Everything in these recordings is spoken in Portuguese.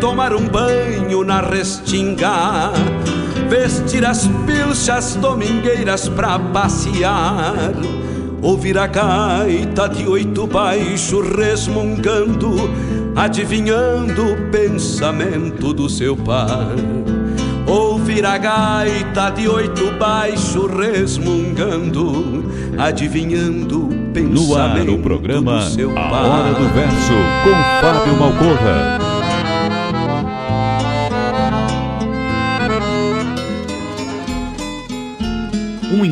tomar um banho na restinga, vestir as pilchas domingueiras pra passear, ouvir a gaita de oito baixo resmungando, adivinhando o pensamento do seu par. Ouvir a gaita de oito baixo resmungando, adivinhando o pensamento No ar, o programa do seu A. Hora do Verso, com Fábio Malcorra.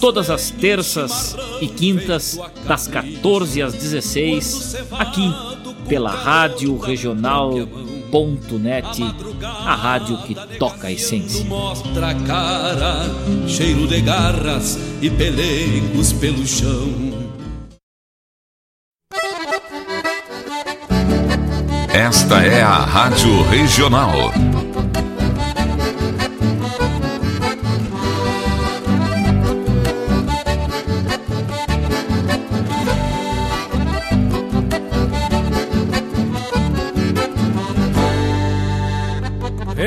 todas as terças e quintas, das 14 às 16, aqui pela Rádio Regional.net, a rádio que toca a essência. Mostra a cara, cheiro de garras e pelegos pelo chão. Esta é a Rádio Regional.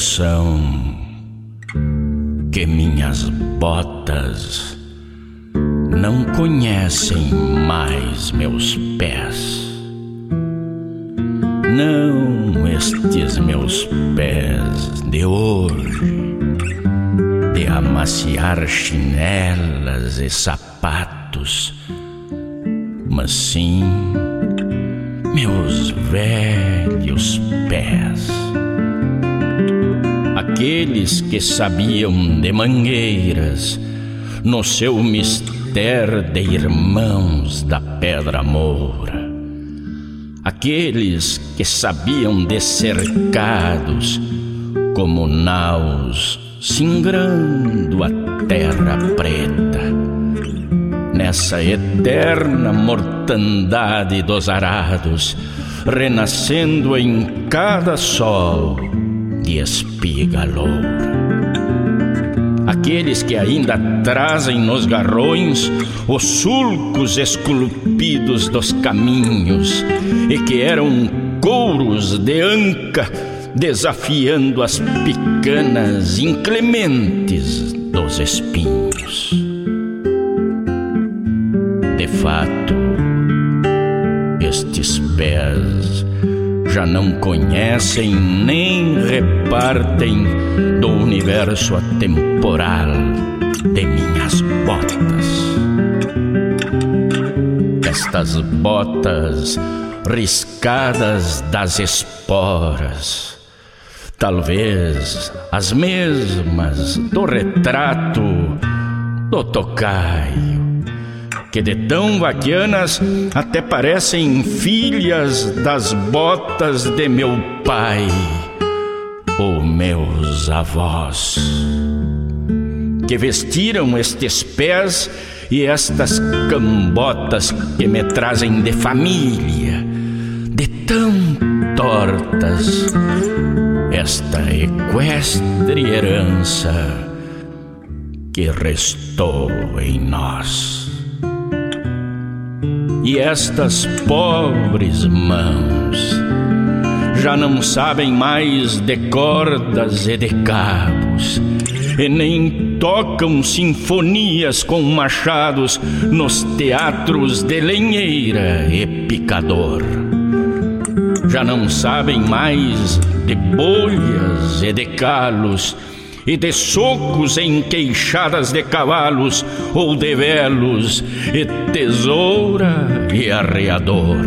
Impressão que minhas botas não conhecem mais meus pés. Não estes meus pés de hoje, de amaciar chinelas e sapatos, mas sim meus velhos pés aqueles que sabiam de mangueiras, no seu mistério de irmãos da Pedra Moura. Aqueles que sabiam de cercados, como naus singrando a terra preta. Nessa eterna mortandade dos arados, renascendo em cada sol de espiga loura. Aqueles que ainda trazem nos garrões os sulcos esculpidos dos caminhos e que eram couros de anca desafiando as picanas inclementes dos espinhos. De fato, estes pés já não conhecem nem repartem do universo atemporal de minhas botas. Estas botas riscadas das esporas, talvez as mesmas do retrato do tocaio que de tão vaquianas até parecem filhas das botas de meu pai ou meus avós, que vestiram estes pés e estas cambotas que me trazem de família, de tão tortas, esta equestre herança que restou em nós. E estas pobres mãos já não sabem mais de cordas e de cabos, e nem tocam sinfonias com machados nos teatros de lenheira e picador. Já não sabem mais de bolhas e de calos e de socos em queixadas de cavalos ou de velos, e tesoura e arreador.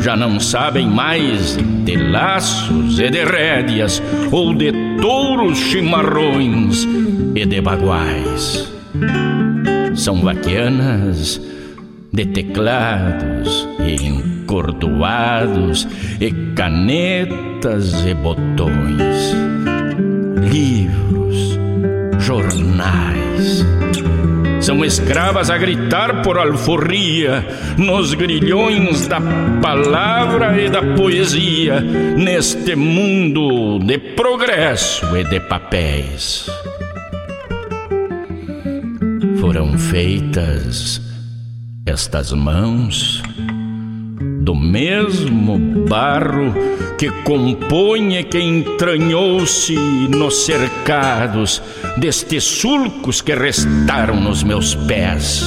Já não sabem mais de laços e de rédeas, ou de touros chimarrões e de baguais. São vaquianas de teclados e encordoados, e canetas e botões São escravas a gritar por alforria nos grilhões da palavra e da poesia, neste mundo de progresso e de papéis. Foram feitas estas mãos do mesmo barro que compõe que entranhou-se nos cercados destes sulcos que restaram nos meus pés.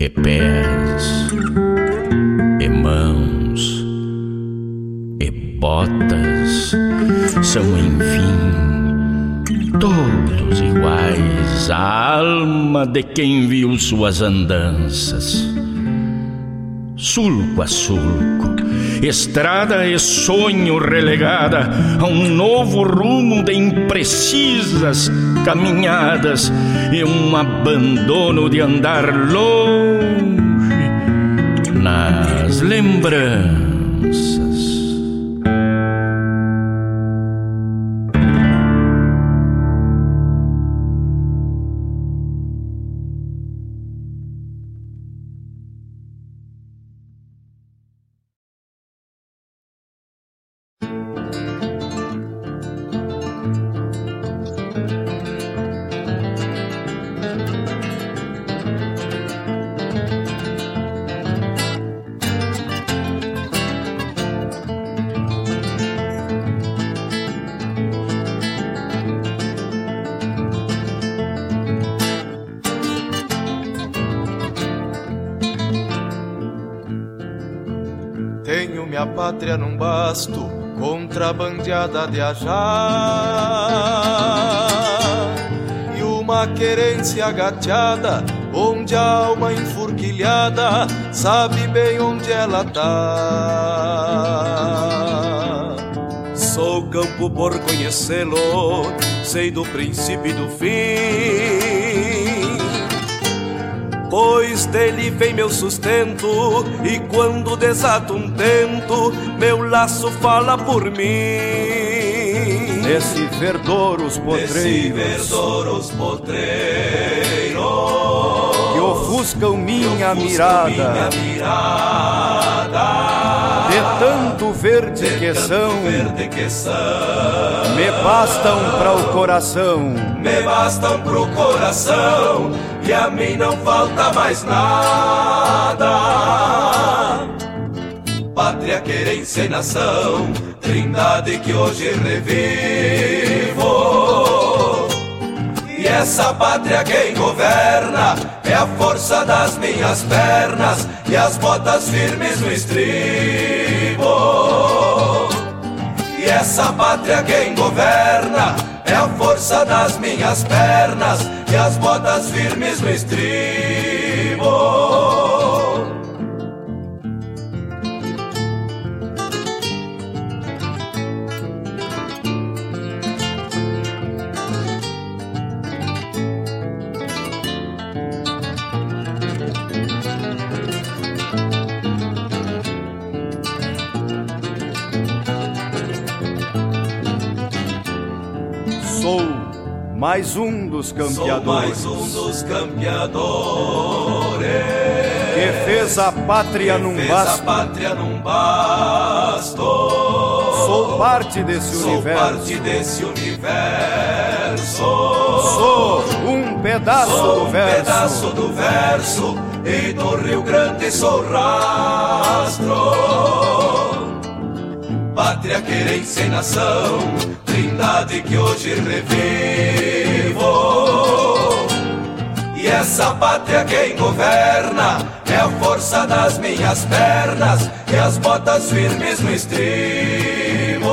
E pés, e mãos, e botas são, enfim, todos iguais à alma de quem viu suas andanças sulco a sulco, estrada e sonho relegada a um novo rumo de imprecisas caminhadas e um abandono de andar longe nas lembranças. De ajar. E uma querência agateada, onde a alma enfurquilhada sabe bem onde ela tá. Sou campo por conhecê-lo, sei do princípio e do fim pois dele vem meu sustento, e quando desato um tento, meu laço fala por mim. Nesse verdor os potreiros, Nesse verdor os potreiros, que ofuscam minha, ofuscam mirada, minha mirada. De tanto verde, de que, tanto são, verde que são, me bastam para o coração, me bastam pro coração que a mim não falta mais nada. pátria, querência e nação, trindade que hoje revivo. E essa pátria quem governa é a força das minhas pernas e as botas firmes no estribo. E essa pátria quem governa é a força das minhas pernas e as botas firmes no estribo. Mais um dos campeadores. Sou mais um dos campeadores. Que fez a pátria que num fez basto. a pátria num basto. Sou parte desse Sou universo. parte desse universo. Sou um pedaço Sou do um verso. pedaço do verso. E do Rio Grande sou rastro. Pátria, querência e nação, trindade que hoje revivo. E essa pátria quem governa é a força das minhas pernas e as botas firmes no estribo.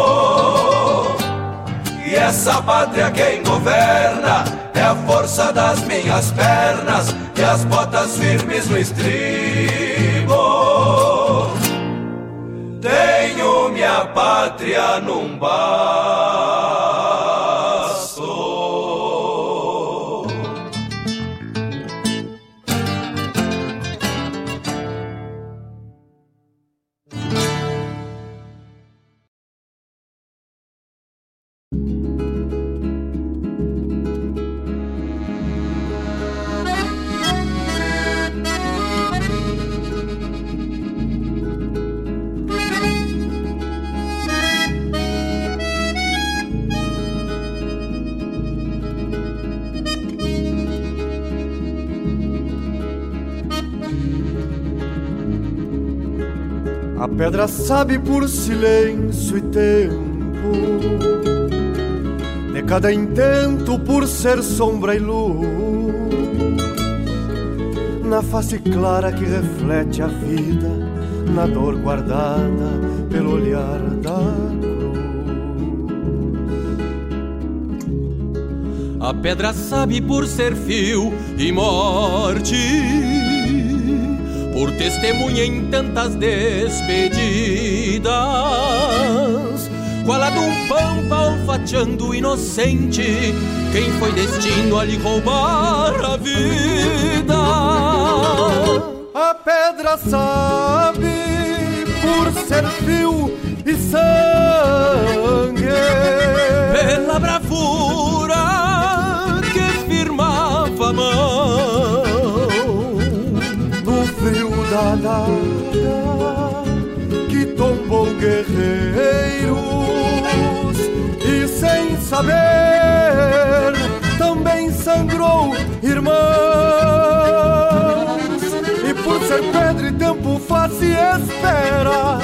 E essa pátria quem governa é a força das minhas pernas e as botas firmes no estribo. Tenho minha pátria pedra sabe por silêncio e tempo, de cada intento por ser sombra e luz, na face clara que reflete a vida, na dor guardada pelo olhar da cruz. A pedra sabe por ser fio e morte, por testemunha em tantas despedidas, qual a de um pampa olfateando inocente, quem foi destino a lhe roubar a vida. A pedra sabe por ser fio e sangue. Pela bravura frio da nada que tombou guerreiros e sem saber também sangrou irmãos. E por ser pedra e tempo faz e espera,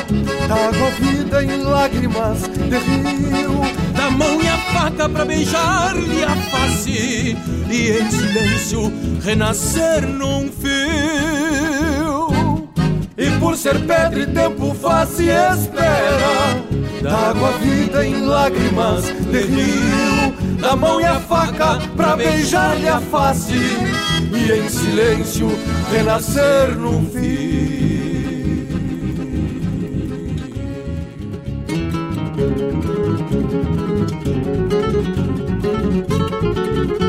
água vida em lágrimas de rio. da mão e a faca pra beijar-lhe a face e em silêncio renascer num fio. E por ser pedra e tempo faz e espera Da água vida em lágrimas de rio mão e a faca pra beijar-lhe a face E em silêncio renascer num fim. Música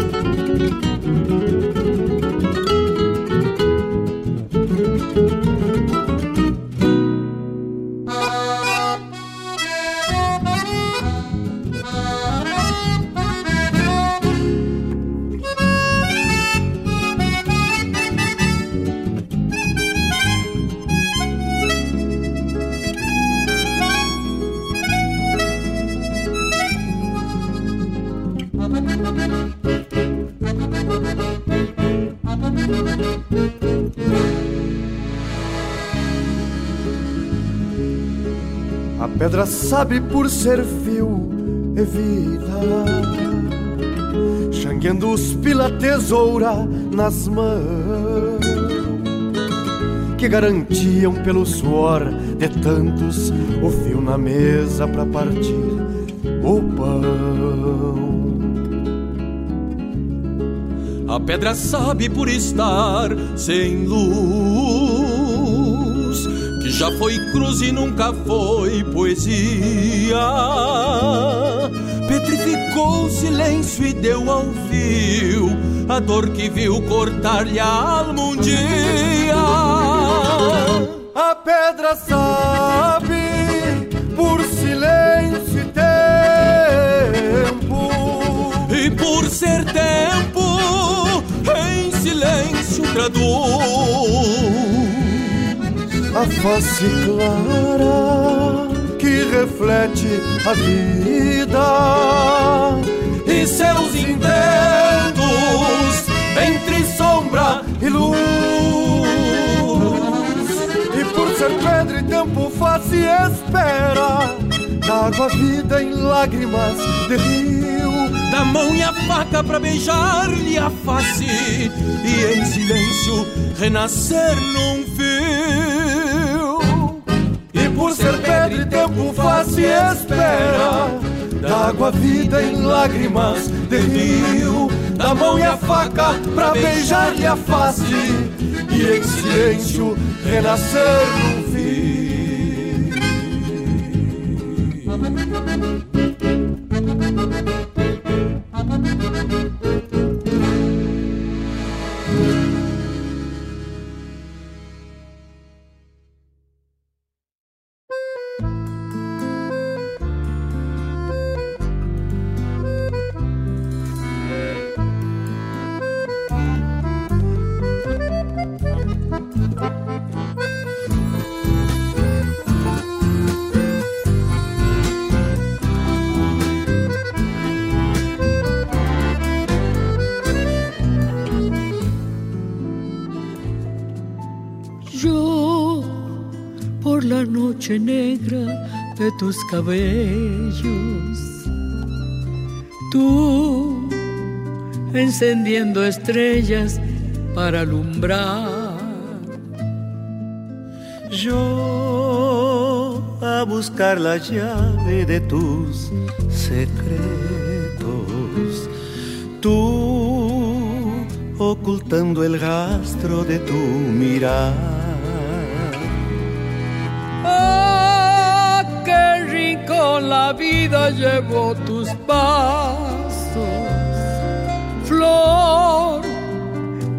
pedra sabe por ser fio e vida, xangueando os pila tesoura nas mãos que garantiam pelo suor de tantos o fio na mesa para partir o pão. A pedra sabe por estar sem luz, já foi cruz e nunca foi poesia. Petrificou o silêncio e deu ao fio a dor que viu cortar-lhe a alma um dia. A pedra sabe por silêncio e tempo, e por ser tempo silêncio traduz a face clara que reflete a vida e seus intentos entre sombra e luz. E por ser pedra e tempo faz e espera, água vida em lágrimas de rio da mão e a faca para beijar-lhe a face e em silêncio renascer num fio. Por ser pedra e tempo faz e espera, d'água vida em lágrimas de rio, da mão e a faca para beijar-lhe a face. E em silêncio renascer num fio. negra de tus cabellos. Tú encendiendo estrellas para alumbrar. Yo a buscar la llave de tus secretos. Tú ocultando el rastro de tu la vida llevo tus pasos, flor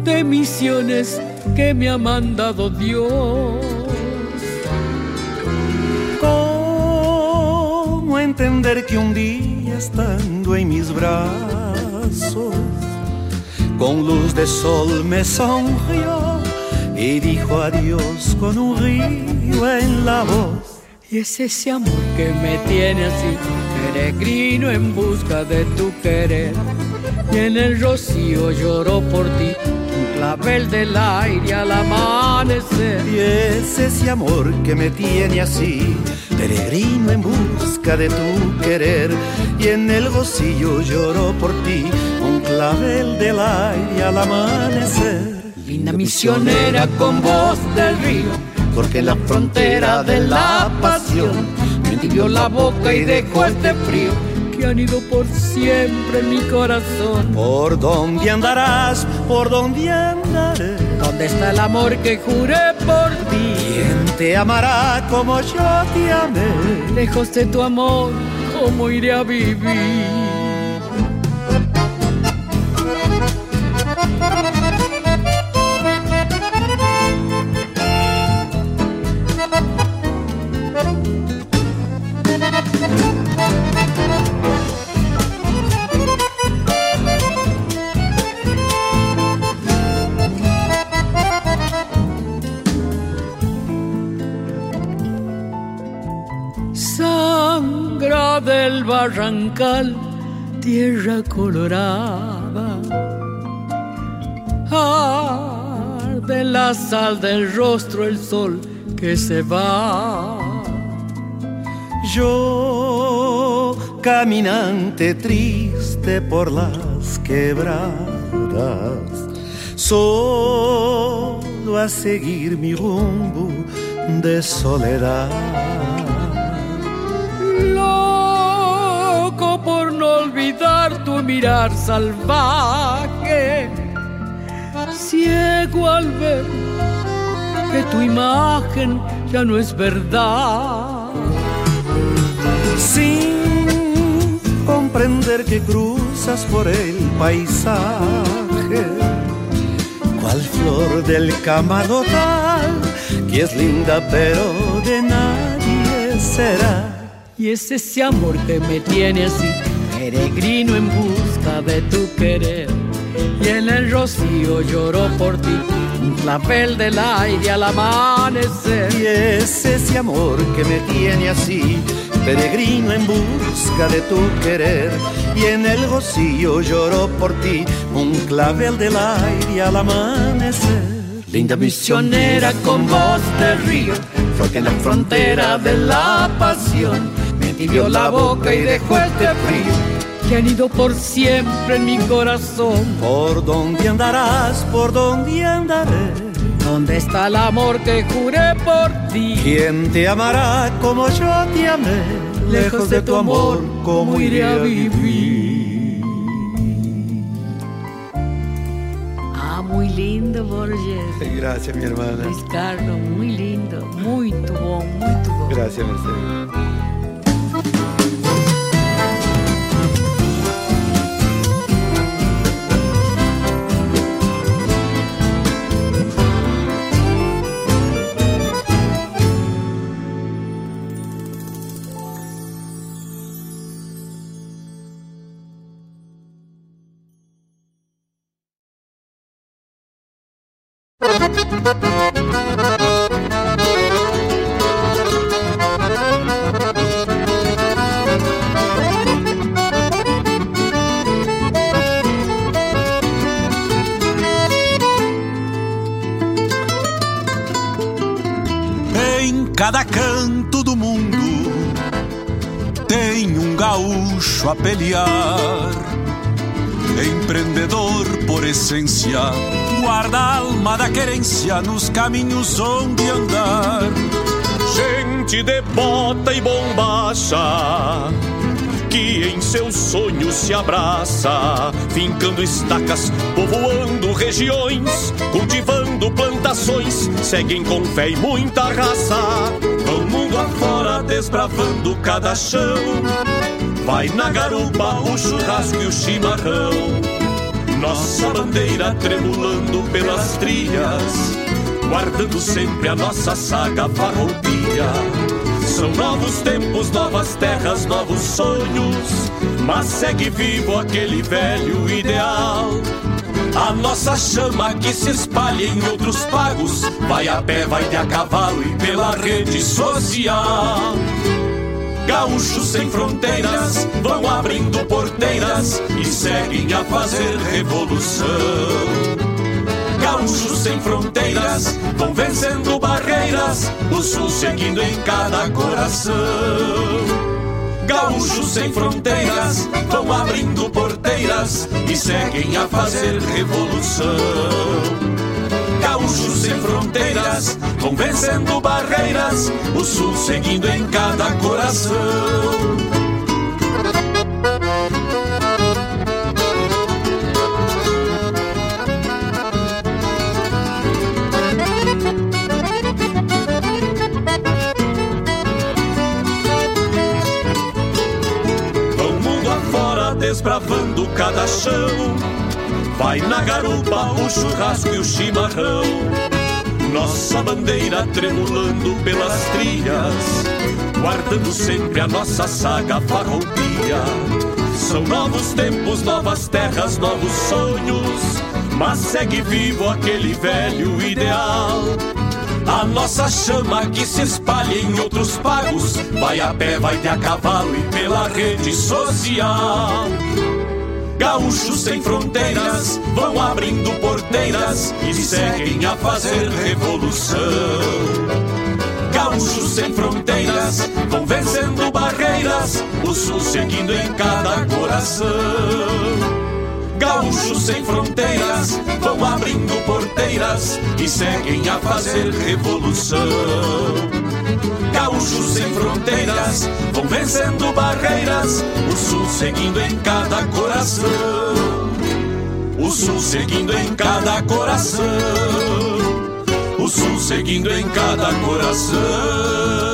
de misiones que me ha mandado Dios. ¿Cómo entender que un día estando en mis brazos, con luz de sol me sonrió y dijo adiós con un río en la voz? Y es ese amor que me tiene así, peregrino en busca de tu querer. Y en el rocío lloro por ti, un clavel del aire al amanecer. Y es ese amor que me tiene así, peregrino en busca de tu querer. Y en el rocío lloro por ti, un clavel del aire al amanecer. Linda misionera con voz del río porque la frontera de la pasión me tibió la boca y dejó este frío que han ido por siempre en mi corazón. ¿Por dónde andarás? ¿Por dónde andaré? ¿Dónde está el amor que juré por ti? ¿Quién te amará como yo te amé? Lejos de tu amor, ¿cómo iré a vivir? Barrancal, tierra colorada. Arde la sal del rostro el sol que se va. Yo, caminante triste por las quebradas, solo a seguir mi rumbo de soledad. Tu mirar salvaje, ciego al ver que tu imagen ya no es verdad. Sin comprender que cruzas por el paisaje, cual flor del camarotal, que es linda pero de nadie será. Y es ese amor que me tiene así, peregrino en busca de tu querer. Y en el rocío lloro por ti, un clavel del aire al amanecer. Y es ese amor que me tiene así, peregrino en busca de tu querer. Y en el rocío lloro por ti, un clavel del aire al amanecer. Linda misionera con voz de río, fue que en la frontera de la pasión me tibió la boca y dejó este frío que han ido por siempre en mi corazón. ¿Por dónde andarás? ¿Por dónde andaré? ¿Dónde está el amor que juré por ti? ¿Quién te amará como yo te amé? Lejos de tu amor, ¿cómo iré a vivir? Ah, muy lindo, Borges. Gracias, mi hermana. Luis Carlos, muy lindo. Muy bom, muito bom. Gracias, Mercedes. Pelear. Empreendedor por essência, guarda a alma da querência nos caminhos onde andar. Gente de bota e bombacha que em seus sonhos se abraça, fincando estacas, povoando regiões, cultivando plantações, seguem com fé e muita raça. Vão mundo afora desbravando cada chão. Vai na garupa o churrasco e o chimarrão. Nossa bandeira tremulando pelas trilhas, guardando sempre a nossa saga farroupilha. São novos tempos, novas terras, novos sonhos, mas segue vivo aquele velho ideal. A nossa chama que se espalha em outros pagos, vai a pé, vai de a cavalo e pela rede social. Gaúchos sem fronteiras vão abrindo porteiras e seguem a fazer revolução. Gaúchos sem fronteiras vão vencendo barreiras, o sul seguindo em cada coração. Gaúchos sem fronteiras vão abrindo porteiras e seguem a fazer revolução. Gaúchos sem fronteiras vão vencendo barreiras, o sul seguindo em cada coração. Vão mundo afora desbravando cada chão. Vai na garupa o churrasco e o chimarrão. Nossa bandeira tremulando pelas trilhas, guardando sempre a nossa saga farroupilha. São novos tempos, novas terras, novos sonhos, mas segue vivo aquele velho ideal. A nossa chama que se espalha em outros pagos, vai a pé, vai de a cavalo e pela rede social. Gaúchos sem fronteiras vão abrindo porteiras e seguem a fazer revolução. Gaúchos sem fronteiras vão vencendo barreiras, o sul seguindo em cada coração. Gaúchos sem fronteiras vão abrindo porteiras e seguem a fazer revolução. Gaúchos sem fronteiras vão vencendo barreiras, o sul seguindo em cada coração. O sul seguindo em cada coração. O sul seguindo em cada coração.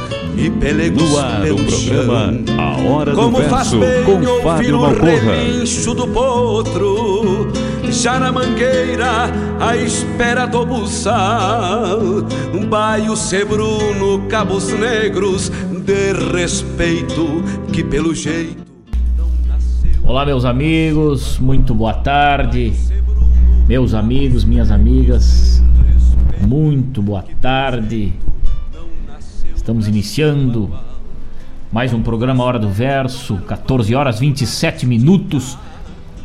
e pelegos No ar, o pelo programa chão. A Hora do Como faz Verso, bem com ouvir Fábio o Malcorra. relincho do potro Já na mangueira, à espera do buçal Um baio sebruno, cabos negros De respeito, que pelo jeito Olá, meus amigos, muito boa tarde. Meus amigos, minhas amigas, muito boa tarde. Estamos iniciando mais um programa Hora do Verso, 14 horas 27 minutos.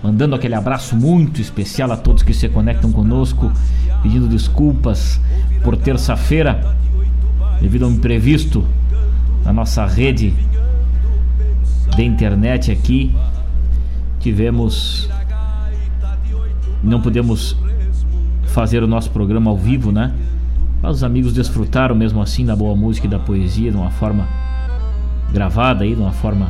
Mandando aquele abraço muito especial a todos que se conectam conosco, pedindo desculpas por terça-feira, devido a um imprevisto na nossa rede de internet aqui. Tivemos. Não podemos fazer o nosso programa ao vivo, né? Mas os amigos desfrutaram mesmo assim da boa música e da poesia de uma forma gravada aí, de uma forma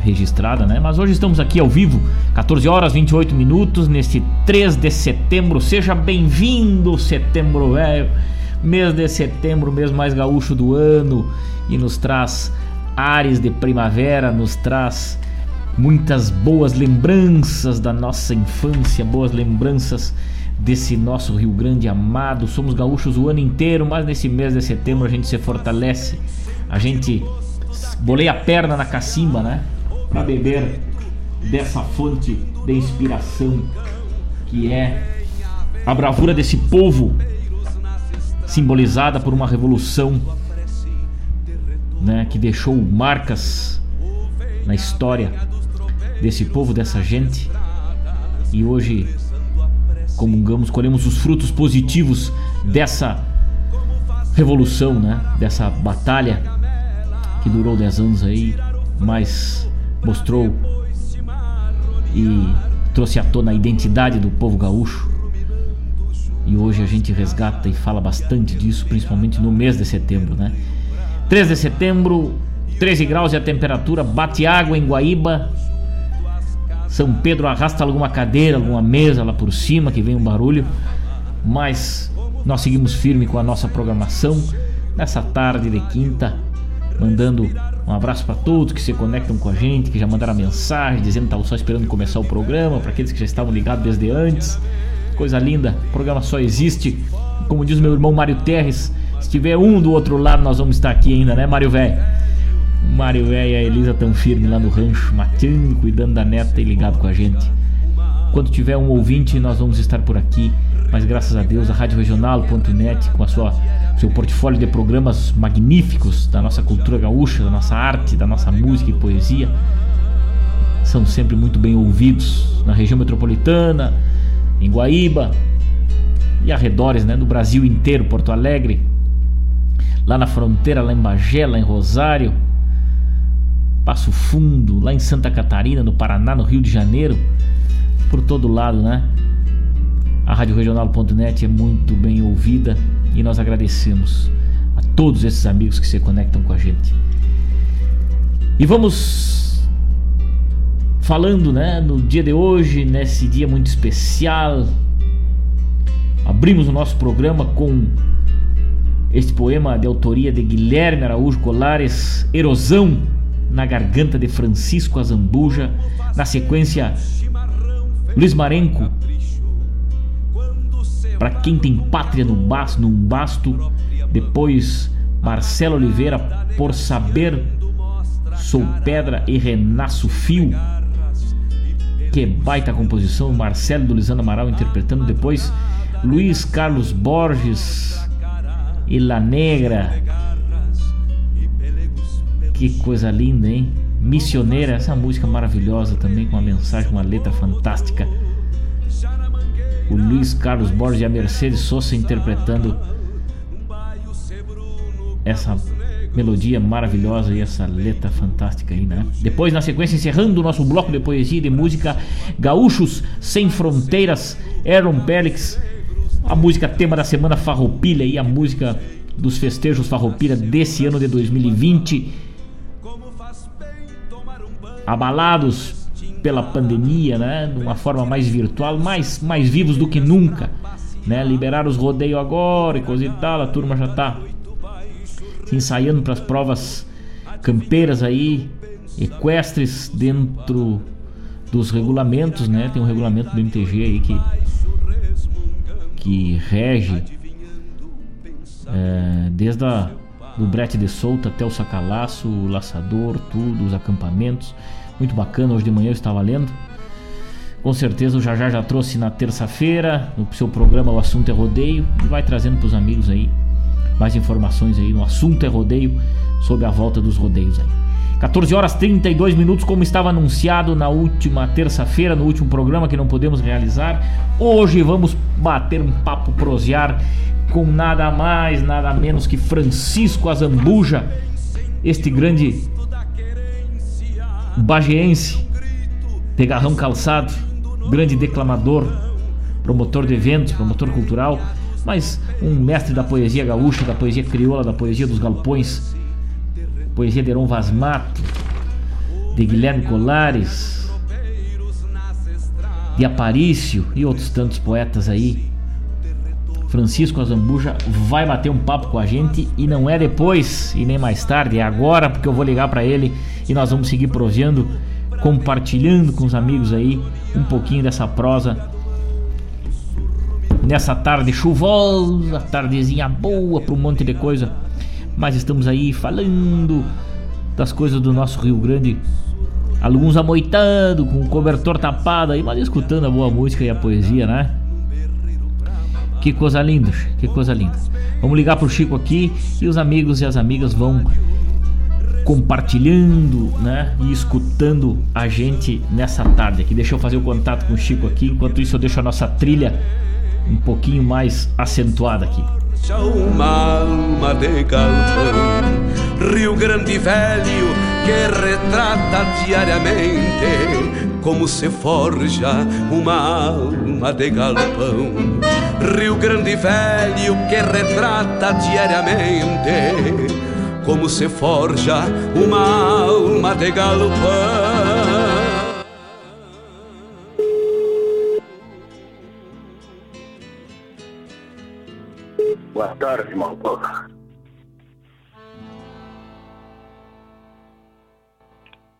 registrada, né? Mas hoje estamos aqui ao vivo, 14 horas 28 minutos, neste 3 de setembro. Seja bem-vindo, setembro velho. Mês de setembro, mês mais gaúcho do ano, e nos traz ares de primavera, nos traz muitas boas lembranças da nossa infância, boas lembranças desse nosso Rio Grande amado. Somos gaúchos o ano inteiro, mas nesse mês de setembro a gente se fortalece, a gente boleia a perna na cacimba, né? Para beber dessa fonte de inspiração que é a bravura desse povo simbolizada por uma revolução né, que deixou marcas na história desse povo, dessa gente. E hoje comungamos, colhemos os frutos positivos dessa revolução, né? Dessa batalha que durou 10 anos aí, mas mostrou e trouxe à tona a identidade do povo gaúcho. E hoje a gente resgata e fala bastante disso, principalmente no mês de setembro, né? 3 de setembro, 13 graus e a temperatura, bate água em Guaíba. São Pedro arrasta alguma cadeira, alguma mesa lá por cima que vem um barulho, mas nós seguimos firme com a nossa programação nessa tarde de quinta, mandando um abraço para todos que se conectam com a gente, que já mandaram mensagem dizendo que estavam só esperando começar o programa, para aqueles que já estavam ligados desde antes. Coisa linda, o programa só existe, como diz meu irmão Mário Terres, se tiver um do outro lado nós vamos estar aqui ainda, né, Mário Velho? O Velho e a Elisa tão firme lá no rancho, matando, cuidando da neta e ligado com a gente. Quando tiver um ouvinte, nós vamos estar por aqui. Mas graças a Deus, a Rádio Regional.net, com a sua seu portfólio de programas magníficos da nossa cultura gaúcha, da nossa arte, da nossa música e poesia, são sempre muito bem ouvidos na região metropolitana, em Guaíba e arredores né, do Brasil inteiro, Porto Alegre, lá na fronteira, lá em Bagé, lá em Rosário, Passo Fundo, lá em Santa Catarina, no Paraná, no Rio de Janeiro, por todo lado, né? A Rádio Regional.net é muito bem ouvida e nós agradecemos a todos esses amigos que se conectam com a gente. E vamos falando, né, no dia de hoje, nesse dia muito especial. Abrimos o nosso programa com este poema de autoria de Guilherme Araújo Colares, Erosão na garganta de Francisco Azambuja. Na sequência, Luiz Marenco, para quem tem pátria no basto, num basto. Depois, Marcelo Oliveira, por saber, sou pedra e renasço fio. Que baita composição, Marcelo do Lisandro Amaral interpretando depois Luiz Carlos Borges e La Negra. Que coisa linda, hein? Missioneira, essa música maravilhosa também, com uma mensagem, uma letra fantástica. O Luiz Carlos Borges e a Mercedes Sosa interpretando essa melodia maravilhosa e essa letra fantástica aí, né? Depois, na sequência, encerrando o nosso bloco de poesia e de música, Gaúchos Sem Fronteiras, Aaron Pélix, a música tema da semana Farroupilha e a música dos festejos Farroupilha desse ano de 2020 abalados pela pandemia, né, de uma forma mais virtual, mais, mais vivos do que nunca, né, liberar os rodeios agora e coisa e tal, a turma já está ensaiando para as provas campeiras aí, equestres dentro dos regulamentos, né, tem um regulamento do MTG aí que que rege é, desde a, do brete de solta até o sacalaço, o laçador, tudo, os acampamentos muito bacana. Hoje de manhã eu estava lendo. Com certeza o Jajá já trouxe na terça-feira no seu programa O Assunto é Rodeio e vai trazendo para os amigos aí mais informações aí no Assunto é Rodeio sobre a volta dos rodeios aí. 14 horas 32 minutos, como estava anunciado na última terça-feira, no último programa que não podemos realizar. Hoje vamos bater um papo prosear com nada mais, nada menos que Francisco Azambuja, este grande bagiense, pegarrão calçado, grande declamador, promotor de eventos, promotor cultural, mas um mestre da poesia gaúcha, da poesia crioula, da poesia dos galpões, poesia de Heron Vaz Mato, de Guilherme Colares, de Aparício e outros tantos poetas aí. Francisco Azambuja vai bater um papo com a gente e não é depois e nem mais tarde, é agora porque eu vou ligar para ele e nós vamos seguir proseando, compartilhando com os amigos aí um pouquinho dessa prosa nessa tarde chuvosa, tardezinha boa para um monte de coisa. Mas estamos aí falando das coisas do nosso Rio Grande. Alguns amoitando, com o cobertor tapado aí, mas escutando a boa música e a poesia, né? Que coisa linda, que coisa linda. Vamos ligar pro Chico aqui e os amigos e as amigas vão compartilhando, né, e escutando a gente nessa tarde aqui. Deixa eu fazer o contato com o Chico aqui, enquanto isso eu deixo a nossa trilha um pouquinho mais acentuada aqui. Uma alma de galpão, Rio Grande Velho que retrata diariamente como se forja uma alma de galpão. Rio Grande Velho que retrata diariamente como se forja uma alma de galopão. Boa tarde, irmão.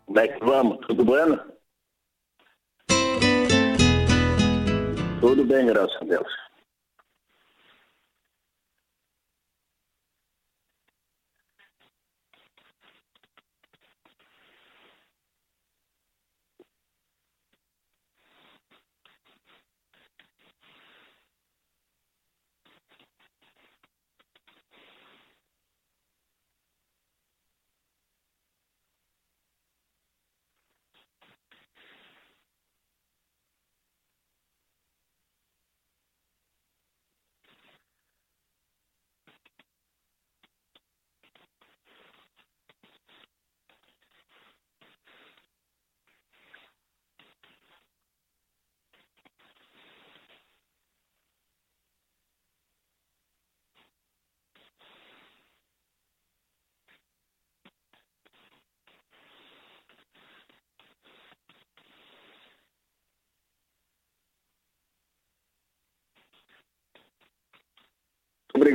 Como é que vamos? Tudo bem? Tudo bem, graças a Deus.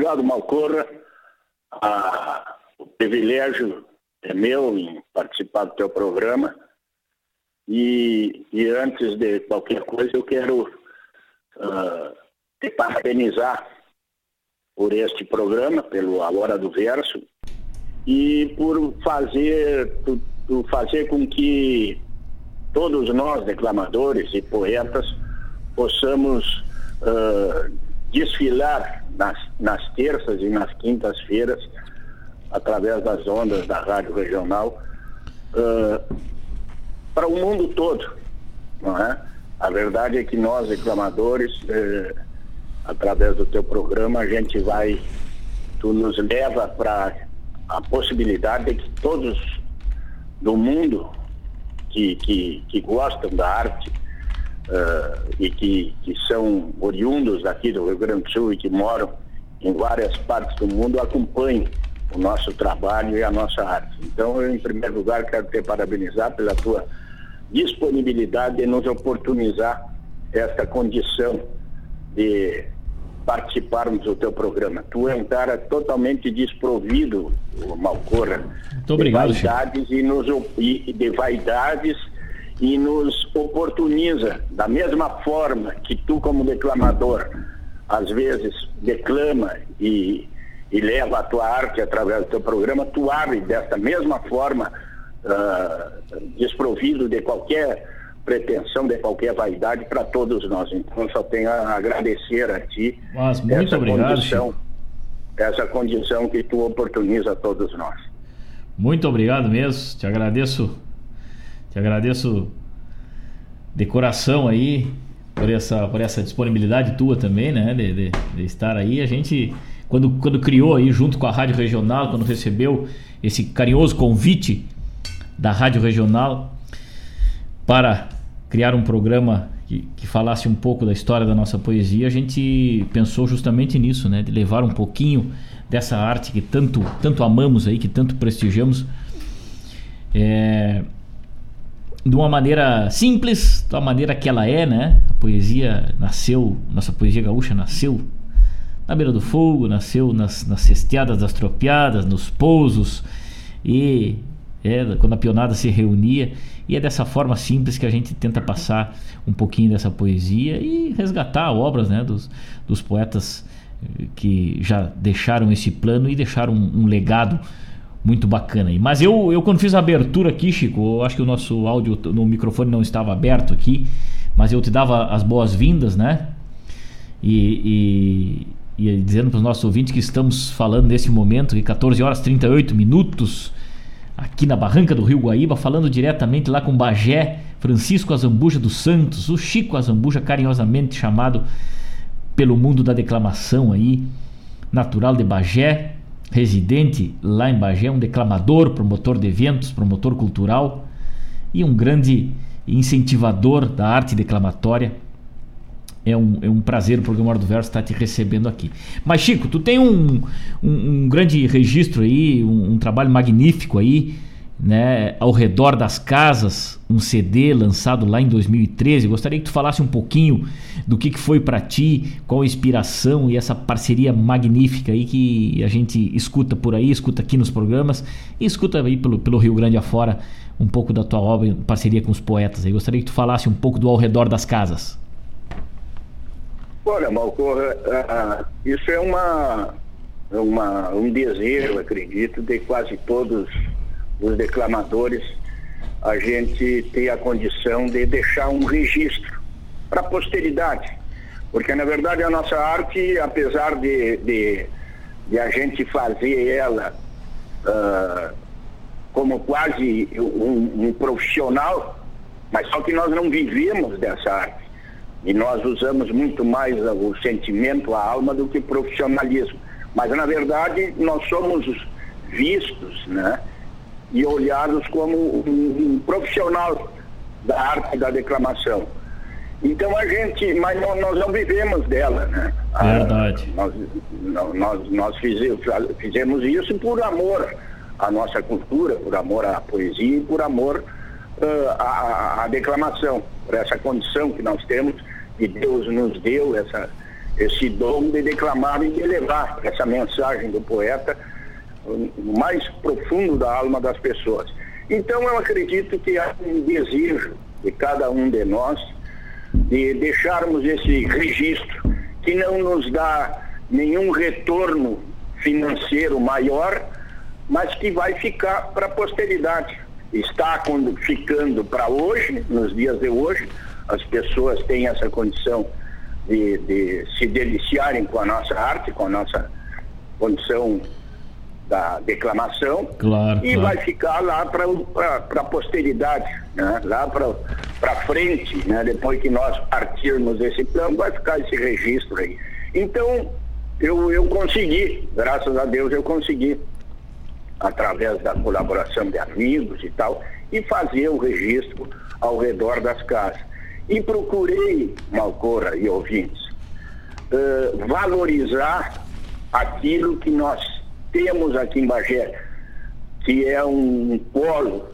Obrigado, Malcorra. Ah, o privilégio é meu em participar do teu programa. E, e antes de qualquer coisa, eu quero uh, te parabenizar por este programa, pelo A Hora do Verso, e por fazer, por, por fazer com que todos nós, declamadores e poetas, possamos uh, desfilar nas, nas terças e nas quintas-feiras, através das ondas da Rádio Regional, uh, para o mundo todo. Não é? A verdade é que nós, reclamadores, uh, através do teu programa, a gente vai, tu nos leva para a possibilidade de que todos do mundo que, que, que gostam da arte, uh, e que, que são oriundos daqui do Rio Grande do Sul e que moram em várias partes do mundo acompanhem o nosso trabalho e a nossa arte. Então, eu, em primeiro lugar, quero te parabenizar pela tua disponibilidade de nos oportunizar esta condição de participarmos do teu programa. Tu é um cara totalmente desprovido, Malcorra, Muito obrigado, de vaidades e, nos, e de vaidades e nos oportuniza, da mesma forma que tu, como declamador, às vezes declama e, e leva a tua arte através do teu programa, tu abre dessa mesma forma, uh, desprovido de qualquer pretensão, de qualquer vaidade para todos nós. Então, só tenho a agradecer a ti Mas, muito essa obrigado, condição, Chico. essa condição que tu oportuniza a todos nós. Muito obrigado mesmo, te agradeço, te agradeço de coração aí por essa, por essa disponibilidade tua também, né, de, de, de estar aí. A gente, quando, quando criou aí junto com a Rádio Regional, quando recebeu esse carinhoso convite da Rádio Regional para criar um programa que, que falasse um pouco da história da nossa poesia, a gente pensou justamente nisso, né, de levar um pouquinho dessa arte que tanto, tanto amamos aí, que tanto prestigiamos, é, de uma maneira simples, da maneira que ela é, né? A poesia nasceu, nossa poesia gaúcha nasceu na beira do fogo, nasceu nas, nas cesteadas das tropiadas, nos pousos e é, quando a pionada se reunia. E é dessa forma simples que a gente tenta passar um pouquinho dessa poesia e resgatar obras né, dos, dos poetas eh, que já deixaram esse plano e deixaram um, um legado muito bacana aí. Mas eu, eu quando fiz a abertura aqui, Chico, eu acho que o nosso áudio no microfone não estava aberto aqui, mas eu te dava as boas-vindas, né? E, e, e dizendo para os nossos ouvintes que estamos falando nesse momento, de 14 horas 38 minutos, aqui na Barranca do Rio Guaíba, falando diretamente lá com Bagé, Francisco Azambuja dos Santos, o Chico Azambuja, carinhosamente chamado pelo mundo da declamação aí, natural de Bagé, residente lá em Bagé, um declamador, promotor de eventos, promotor cultural e um grande incentivador da arte declamatória. É um, é um prazer o programa Hora do Verso estar te recebendo aqui. Mas, Chico, tu tem um, um, um grande registro aí, um, um trabalho magnífico aí, né, ao redor das casas, um CD lançado lá em 2013. Gostaria que tu falasse um pouquinho do que, que foi para ti, qual a inspiração e essa parceria magnífica aí que a gente escuta por aí, escuta aqui nos programas e escuta aí pelo, pelo Rio Grande afora um pouco da tua obra parceria com os poetas. Eu gostaria que tu falasse um pouco do Ao Redor das Casas. Olha, Malcorra, uh, isso é uma, uma, um desejo, acredito, de quase todos os declamadores, a gente ter a condição de deixar um registro para a posteridade. Porque, na verdade, a nossa arte, apesar de, de, de a gente fazer ela uh, como quase um, um profissional, mas só que nós não vivemos dessa arte. E nós usamos muito mais o sentimento, a alma, do que profissionalismo. Mas, na verdade, nós somos vistos né, e olhados como um, um profissional da arte da declamação. Então a gente, mas nós, nós não vivemos dela, né? Verdade. Ah, nós, nós, nós fizemos, fizemos isso por amor à nossa cultura, por amor à poesia e por amor uh, à, à declamação, por essa condição que nós temos que Deus nos deu essa, esse dom de declamar e de elevar essa mensagem do poeta mais profundo da alma das pessoas. Então eu acredito que há um desejo de cada um de nós de deixarmos esse registro que não nos dá nenhum retorno financeiro maior, mas que vai ficar para a posteridade. Está ficando para hoje, nos dias de hoje, as pessoas têm essa condição de, de se deliciarem com a nossa arte, com a nossa condição da declamação claro, e claro. vai ficar lá para a posteridade, né? lá para frente, né? depois que nós partirmos esse plano, vai ficar esse registro aí. Então, eu, eu consegui, graças a Deus eu consegui, através da colaboração de amigos e tal, e fazer o registro ao redor das casas. E procurei, Malcora e ouvintes, uh, valorizar aquilo que nós temos aqui em Bagé, que é um polo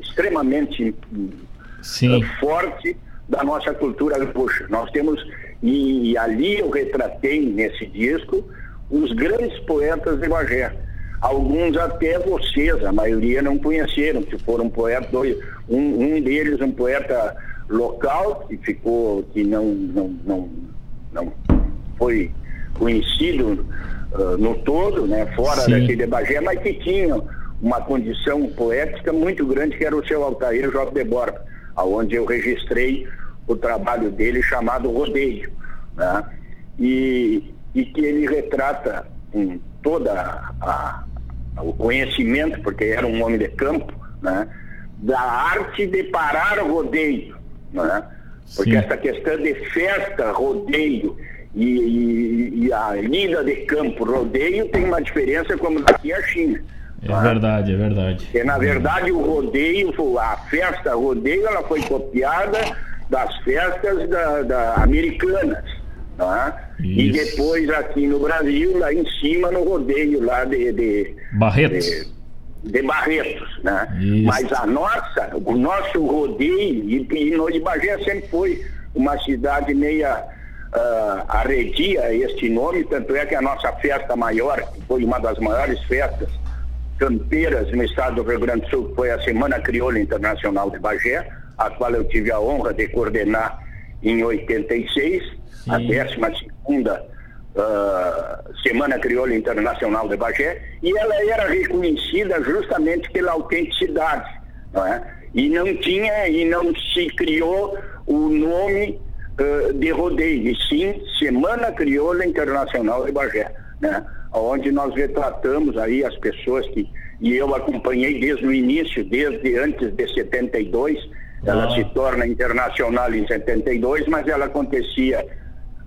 extremamente uh, forte da nossa cultura gaúcha. Nós temos, e, ali eu retratei nesse disco, os grandes poetas de Bagé Alguns até vocês, a maioria não conheceram, que foram poetas, um, um deles um poeta local, que ficou, que não, não, não, não foi conhecido uh, no todo, né, fora Sim. daqui de Bagé, mas que tinha uma condição poética muito grande, que era o seu Altair Jorge de Borba, aonde eu registrei o trabalho dele chamado Rodeio, né, e, e que ele retrata em toda a, o conhecimento, porque era um homem de campo, né? da arte de parar o rodeio. Né? Porque Sim. essa questão de festa, rodeio e, e, e, a lida de campo, rodeio, tem uma diferença como daqui a China. É verdade, é verdade. Porque, na verdade, o rodeio, a festa rodeio, ela foi copiada das festas da, da americanas. Tá? E depois aqui no Brasil, lá em cima, no rodeio lá de. de Barretos. De, de Barretos, né? Mas a nossa, o nosso rodeio, e, e nós de Bagé sempre foi uma cidade meia uh, arredia este nome, tanto é que a nossa festa maior, que foi uma das maiores festas campeiras no estado do Rio Grande do Sul, foi a Semana Crioula Internacional de Bagé, a qual eu tive a honra de coordenar em 86 Sim. a 12 segunda uh, Semana Crioula Internacional de Bagé, e ela era reconhecida justamente pela autenticidade, não é? E não tinha, e não se criou o nome uh, de rodeio, e sim Semana Crioula Internacional de Bagé, né? Onde nós retratamos aí as pessoas que, e eu acompanhei desde o início, desde antes de 72, ela ah. se torna internacional em 72, mas ela acontecia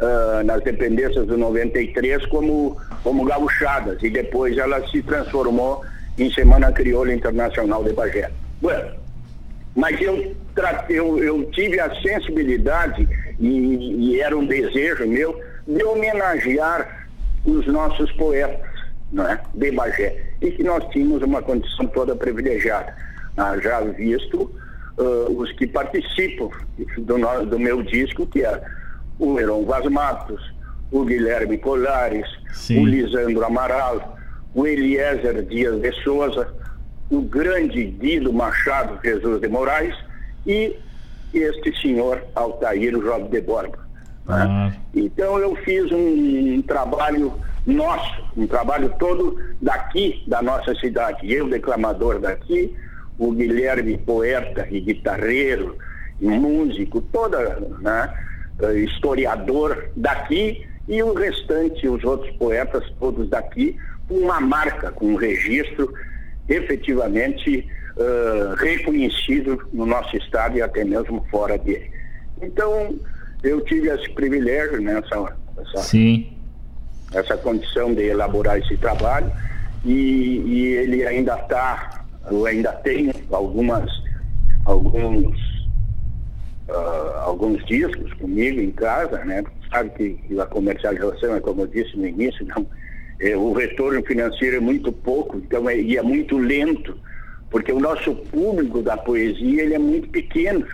uh, nas dependências do 93 como, como gauchadas e depois ela se transformou em Semana Crioula Internacional de Bagé. Bueno, mas eu, eu, eu tive a sensibilidade e, e, era um desejo meu de homenagear os nossos poetas não é, de Bagé e que nós tínhamos uma condição toda privilegiada. Ah, já visto uh, os que participam do, do meu disco, que é o Heron Vaz Matos, o Guilherme Colares, Sim. o Lisandro Amaral, o Eliezer Dias de Souza, o grande Guido Machado Jesus de Moraes e este senhor Altair Job de Borba. Ah. Né? Então eu fiz um, um, trabalho nosso, um trabalho todo daqui da nossa cidade. Eu, declamador daqui, o Guilherme, poeta e guitarreiro, e músico, toda, né? historiador daqui e o restante, os outros poetas todos daqui, com uma marca, com um registro efetivamente uh, reconhecido no nosso estado e até mesmo fora dele. Então, eu tive esse privilégio né, essa, Sim. essa condição de elaborar esse trabalho e, e ele ainda está, eu ainda tenho algumas, alguns, uh, alguns discos comigo em casa, né? Sabe que, que a comercialização é como eu disse no início, não, é, o retorno financeiro é muito pouco, então é, e é muito lento porque o nosso público da poesia ele é muito pequeno.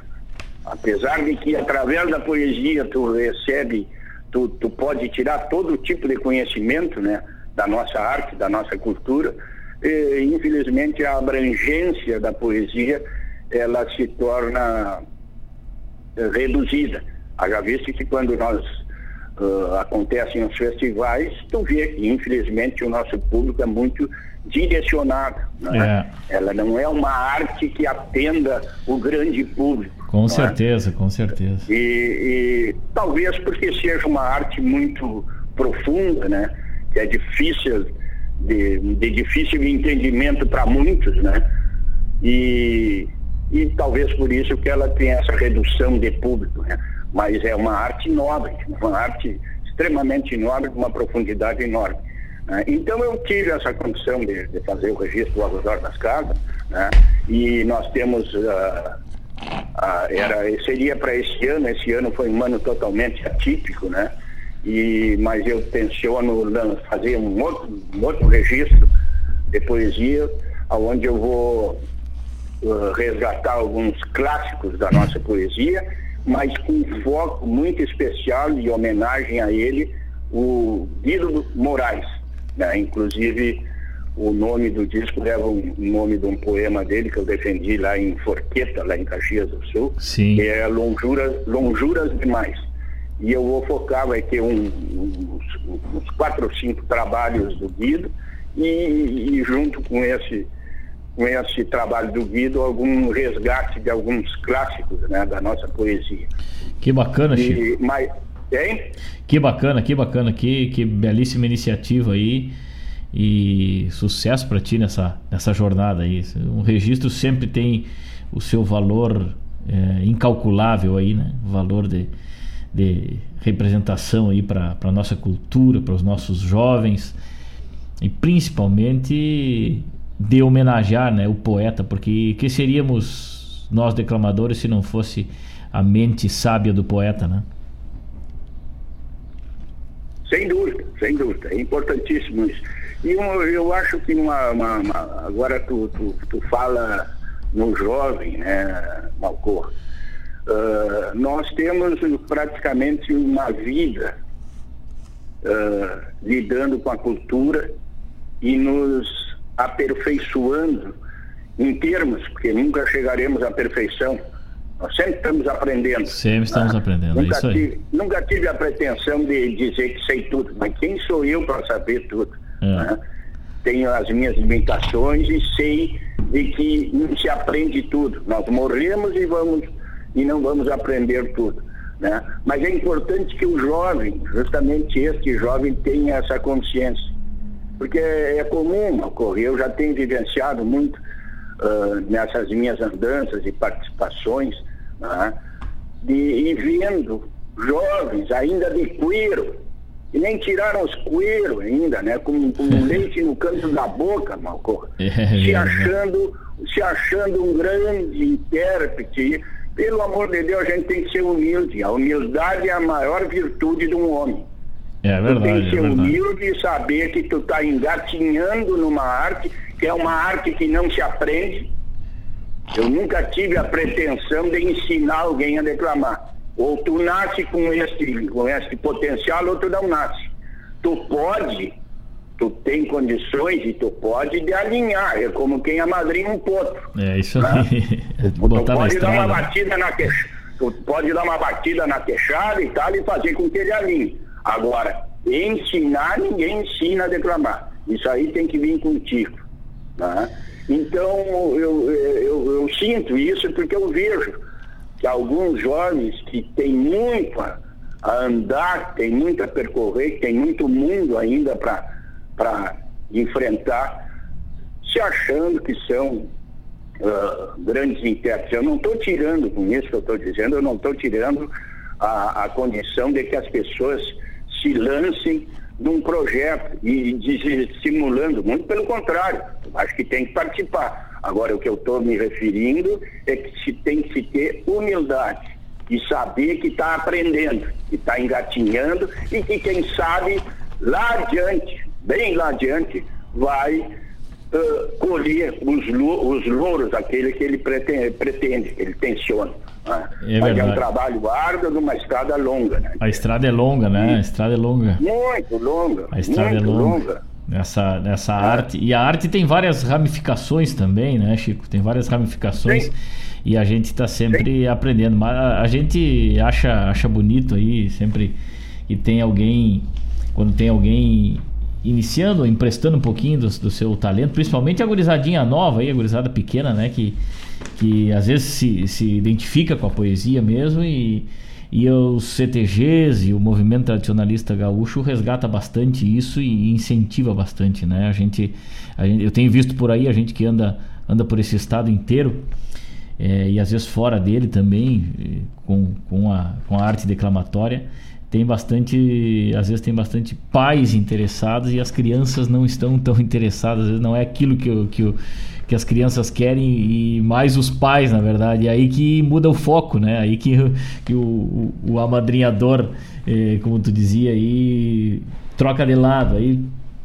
Apesar de que através da poesia tu recebe, tu, tu pode tirar todo tipo de conhecimento né, da nossa arte, da nossa cultura, e, infelizmente a abrangência da poesia ela se torna eh, reduzida. Haja visto que quando nós uh, acontecem os festivais, tu vê que infelizmente o nosso público é muito direcionada. Né? É. Ela não é uma arte que atenda o grande público. Com é? certeza, é? com certeza. E, e, talvez porque seja uma arte muito profunda, né? Que é difícil de, de difícil entendimento para muitos, né? E, e talvez por isso que ela tem essa redução de público, né? Mas é uma arte nobre, uma arte extremamente nobre, com uma profundidade enorme. Né? Então eu tive essa condição de, de fazer o registro do alusório das casas, né? e nós temos, uh, uh, era, seria para esse ano, esse ano foi um ano totalmente atípico, né? E, mas eu tenciono fazer um outro, um outro registro de poesia, onde eu vou uh, resgatar alguns clássicos da nossa poesia, mas com foco muito especial e homenagem a ele, o Guido Moraes né? Inclusive, o nome do disco leva um nome de um poema dele que eu defendi lá em Forqueta, lá em Caxias do Sul, Sim. que é Lonjuras, Lonjuras Demais. E eu vou focar, vai ter um, uns, uns, quatro ou cinco trabalhos do Guido e, e, junto com esse, com esse trabalho do Guido, algum resgate de alguns clássicos né, da nossa poesia. Que bacana, Chico. E, mas, Que bacana, que bacana, que, que belíssima iniciativa aí e sucesso para ti nessa, nessa jornada aí. Um registro sempre tem o seu valor é, incalculável aí, né? Valor de, de representação aí para a nossa cultura, para os nossos jovens e principalmente de homenagear né, o poeta, porque que seríamos nós declamadores se não fosse a mente sábia do poeta, né? Sem dúvida, sem dúvida. É importantíssimo isso. E eu, eu acho que uma, uma, uma agora tu, tu, tu, fala no jovem, né, Malcor, uh, nós temos praticamente uma vida uh, lidando com a cultura e nos aperfeiçoando em termos, porque nunca chegaremos à perfeição, nós sempre estamos aprendendo. Sempre estamos ah, aprendendo, é nunca é isso aí. Tive, nunca tive a pretensão de dizer que sei tudo, mas quem sou eu para saber tudo? É. Né? Tenho as minhas limitações e sei de que não se aprende tudo. Nós morremos e vamos e não vamos aprender tudo. Né? Mas é importante que o jovem, justamente este jovem, tenha essa consciência. Porque é comum ocorrer, eu já tenho vivenciado muito uh, nessas minhas andanças e participações, né? de, e vendo jovens ainda de cuero, e nem tiraram os cueros ainda, né? Com, com leite no canto da boca, Malcor, é, se achando, se achando um grande intérprete. Pelo amor de Deus, a gente tem que ser humilde. A humildade é a maior virtude de um homem. É verdade. Tu tem que ser é humilde e saber que tu está engatinhando numa arte, que é uma arte que não se aprende, eu nunca tive a pretensão de ensinar alguém a declamar. Ou tu nasce com esse, com esse potencial, ou tu não nasce. Tu pode tu tem condições e tu pode de alinhar, é como quem amadrinha um potro. É isso né? aí. Tu, tu pode dar uma batida na queixada, tu pode dar uma batida na queixada e tal e fazer com que ele alinhe. Agora, ensinar, ninguém ensina a declamar. Isso aí tem que vir contigo. Né? Então, eu, eu, eu, sinto isso porque eu vejo que alguns jovens que têm muito a, andar, têm muito a percorrer, têm muito mundo ainda para enfrentar, se achando que são uh, grandes intérpretes. Eu não estou tirando, com isso que eu estou dizendo, eu não estou tirando a, a condição de que as pessoas se lancem num projeto e desestimulando, muito pelo contrário, acho que tem que participar. Agora, o que eu estou me referindo é que se tem que se ter humildade e saber que está aprendendo, que está engatinhando e que, quem sabe, lá adiante, bem lá adiante, vai uh, colher os, os louros, aquele que ele pretende, pretende ele tensiona. Né? É Mas é um trabalho árduo numa estrada longa. Né? A estrada é longa, né? A estrada é longa. Muito longa. A estrada é longa. longa. Nessa, nessa é. arte. E a arte tem várias ramificações também, né, Chico? Tem várias ramificações. Sim. E a gente está sempre Sim. aprendendo. Mas a, a, gente acha, acha bonito aí, sempre que tem alguém. Quando tem alguém iniciando, emprestando um pouquinho do, do seu talento, principalmente a gurizadinha nova aí, a gurizada pequena, né? Que, que às vezes se, se identifica com a poesia mesmo e, e os CTGs e o movimento tradicionalista gaúcho resgata bastante isso e incentiva bastante, né? A gente, a gente eu tenho visto por aí a gente que anda anda por esse estado inteiro é, e às vezes fora dele também com, com, a, com a arte declamatória tem bastante, às vezes tem bastante pais interessados e as crianças não estão tão interessadas, às vezes não é aquilo que, que, que as crianças querem e mais os pais, na verdade. E aí que muda o foco, né? Aí que, que o, o, o amadrinhador, eh, como tu dizia, aí troca de lado, aí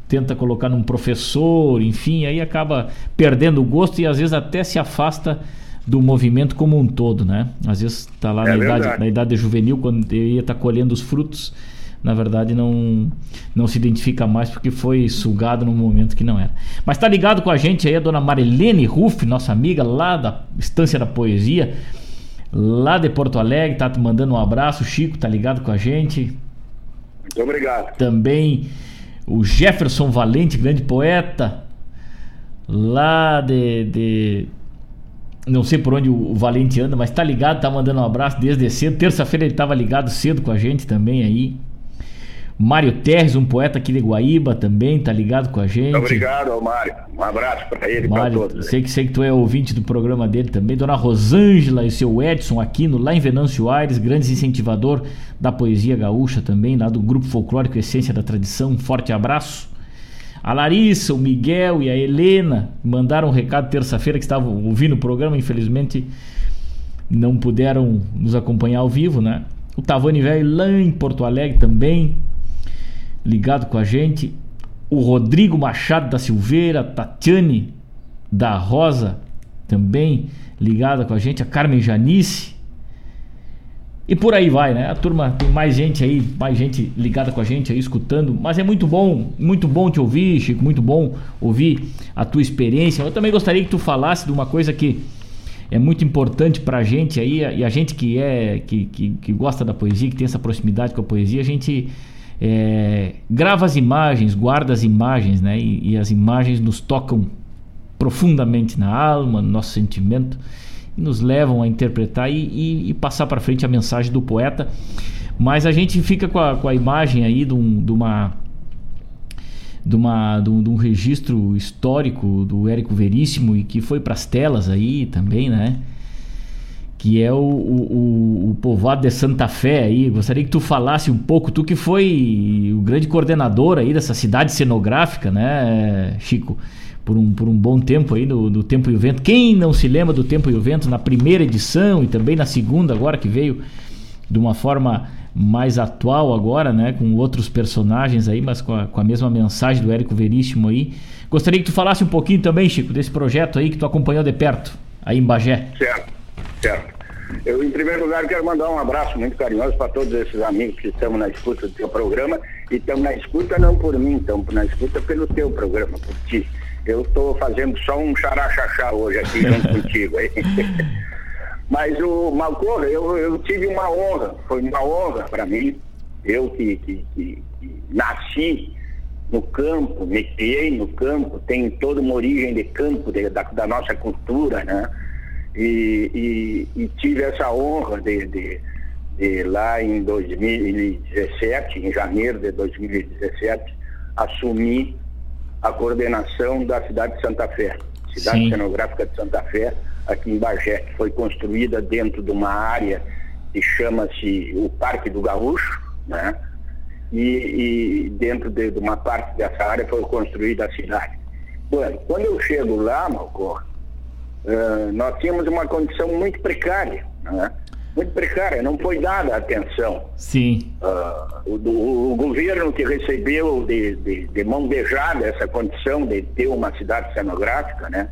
tenta colocar num professor, enfim, aí acaba perdendo o gosto e às vezes até se afasta do movimento como um todo, né? Às vezes está lá é na, idade, na idade juvenil, quando ia estar tá colhendo os frutos, na verdade não não se identifica mais porque foi sugado num momento que não era. Mas está ligado com a gente aí a dona Marilene Ruff, nossa amiga lá da Estância da Poesia, lá de Porto Alegre, tá te mandando um abraço. Chico tá ligado com a gente. Muito obrigado. Também o Jefferson Valente, grande poeta, lá de, de não sei por onde o Valente anda, mas tá ligado, tá mandando um abraço desde cedo. Terça-feira ele tava ligado cedo com a gente também aí. Mário Terres, um poeta aqui de Guaíba também, tá ligado com a gente. Obrigado Mário. Um abraço para ele e para todos. Sei que, sei que tu é ouvinte do programa dele também. Dona Rosângela e seu Edson Aquino, lá em Venâncio Aires, grande incentivador da poesia gaúcha também, lá do Grupo Folclórico Essência da Tradição. Um forte abraço. A Larissa, o Miguel e a Helena mandaram um recado terça-feira que estavam ouvindo o programa, infelizmente não puderam nos acompanhar ao vivo, né? O Tavani Velho lá em Porto Alegre também, ligado com a gente. O Rodrigo Machado da Silveira, Tatiane da Rosa também ligada com a gente. A Carmen Janice, e por aí vai, né? A turma tem mais gente aí, mais gente ligada com a gente aí, escutando. Mas é muito bom, muito bom te ouvir, Chico, muito bom ouvir a tua experiência. Eu também gostaria que tu falasse de uma coisa que é muito importante pra gente aí, e a gente que é, que, que, que gosta da poesia, que tem essa proximidade com a poesia, a gente é, grava as imagens, guarda as imagens, né? E, e as imagens nos tocam profundamente na alma, no nosso sentimento nos levam a interpretar e, e, e passar para frente a mensagem do poeta. Mas a gente fica com a, com a imagem aí de, um, de uma de, uma, de, um, de um registro histórico do Érico Veríssimo e que foi para as telas aí também, né? Que é o, o, o, povoado de Santa Fé aí. Gostaria que tu falasse um pouco, tu que foi o grande coordenador aí dessa cidade cenográfica, né, Chico? Por um, por um bom tempo aí no, no Tempo e o Vento. Quem não se lembra do Tempo e o Vento na primeira edição e também na segunda, agora que veio de uma forma mais atual agora, né, com outros personagens aí, mas com a, com a mesma mensagem do Érico Veríssimo aí. Gostaria que tu falasse um pouquinho também, Chico, desse projeto aí que tu acompanhou de perto, aí em Bagé. Certo, certo. Eu, em primeiro lugar, quero mandar um abraço muito carinhoso para todos esses amigos que estamos na escuta do teu programa. E estamos na escuta não por mim, estamos na escuta pelo teu programa, por ti. Eu estou fazendo só um xaraxaxá hoje aqui junto contigo. Mas o Malcorra, eu, eu tive uma honra, foi uma honra para mim. Eu que, que, que, que nasci no campo, me criei no campo, tenho toda uma origem de campo, de, da, da, nossa cultura, né? E, e, e tive essa honra de, de, de, lá em 2017, em janeiro de 2017, assumir a coordenação da cidade de Santa Fé, cidade Sim. cenográfica de Santa Fé, aqui em Bagé, que foi construída dentro de uma área que chama-se o Parque do Gaúcho, né? E, e dentro de, de, uma parte dessa área foi construída a cidade. Bom, quando eu chego lá, Malcor, uh, nós tínhamos uma condição muito precária, né? Muito precária, não foi dada atenção. Sim. Uh, o, o, governo que recebeu de, de, de, mão beijada essa condição de ter uma cidade cenográfica, né?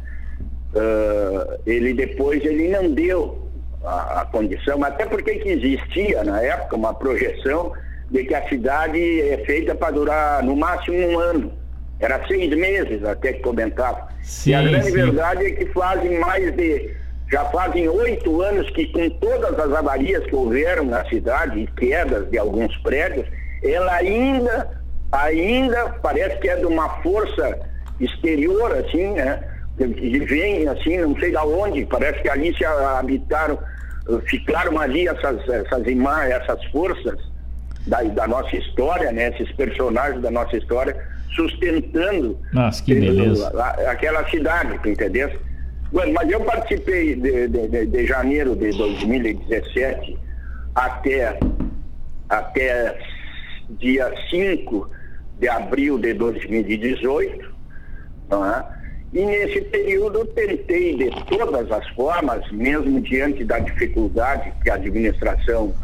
Uh, ele depois ele não deu a, a, condição, até porque que existia na época uma projeção de que a cidade é feita para durar no máximo um ano. Era seis meses até que comentava. Sim, e a grande sim. verdade é que fazem mais de. Já fazem oito anos que, com todas as avarias que houveram na cidade e quedas de alguns prédios, ela ainda, ainda parece que é de uma força exterior, assim, né? E vem, assim, não sei de onde, parece que ali se habitaram, ficaram ali essas, essas imagens, essas forças da, da nossa história, né? Esses personagens da nossa história sustentando Nossa, aquela cidade, entendeu? Bueno, mas eu participei de, de, de, janeiro de 2017 até, até dia 5 de abril de 2018, não é? E nesse período tentei de todas as formas, mesmo diante da dificuldade que a administração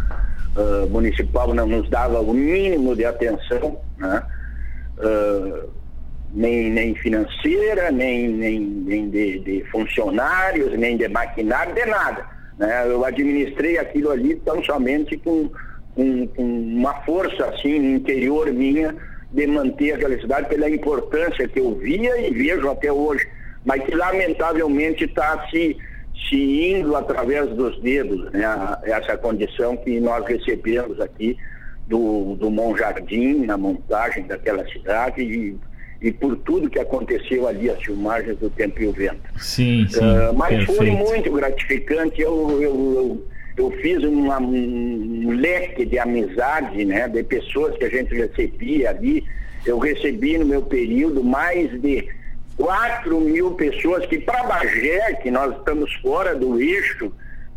uh, municipal não nos dava o mínimo de atenção, né? uh, nem, nem financeira, nem, nem, nem de, de, funcionários, nem de maquinário, de nada. Né? Eu administrei aquilo ali tão somente com, com, com uma força assim interior minha de manter aquela cidade pela importância que eu via e vejo até hoje, mas que lamentavelmente está se, se indo através dos dedos, né? essa condição que nós recebemos aqui do, do Monjardim, na montagem daquela cidade e, e por tudo que aconteceu ali, as filmagens do Tempo e o Vento. Sim, sim. Uh, mas perfeito. foi muito gratificante. Eu, eu, eu, eu fiz uma, um leque de amizade, né, de pessoas que a gente recebia ali. Eu recebi no meu período mais de 4 mil pessoas que para Bagé, que nós estamos fora do eixo,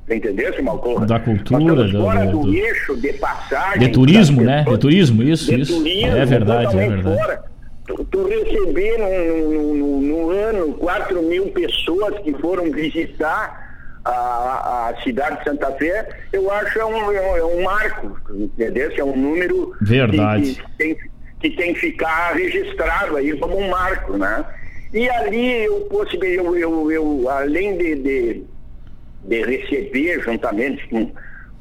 entendeu, Malcorra? Da cultura, do, fora do, do, eixo de passagem. De turismo, né? De turismo, isso, de isso. Turismo, é verdade, é verdade. Fora. Tu, tu receber no, no, no, ano 4 mil pessoas que foram visitar a, a cidade de Santa Fé, eu acho é um, é um marco, entendeu? É um número verdade. Que, que, tem, que tem que ficar registrado aí como um marco, né? E ali eu, eu, eu, eu além de, de de receber juntamente com,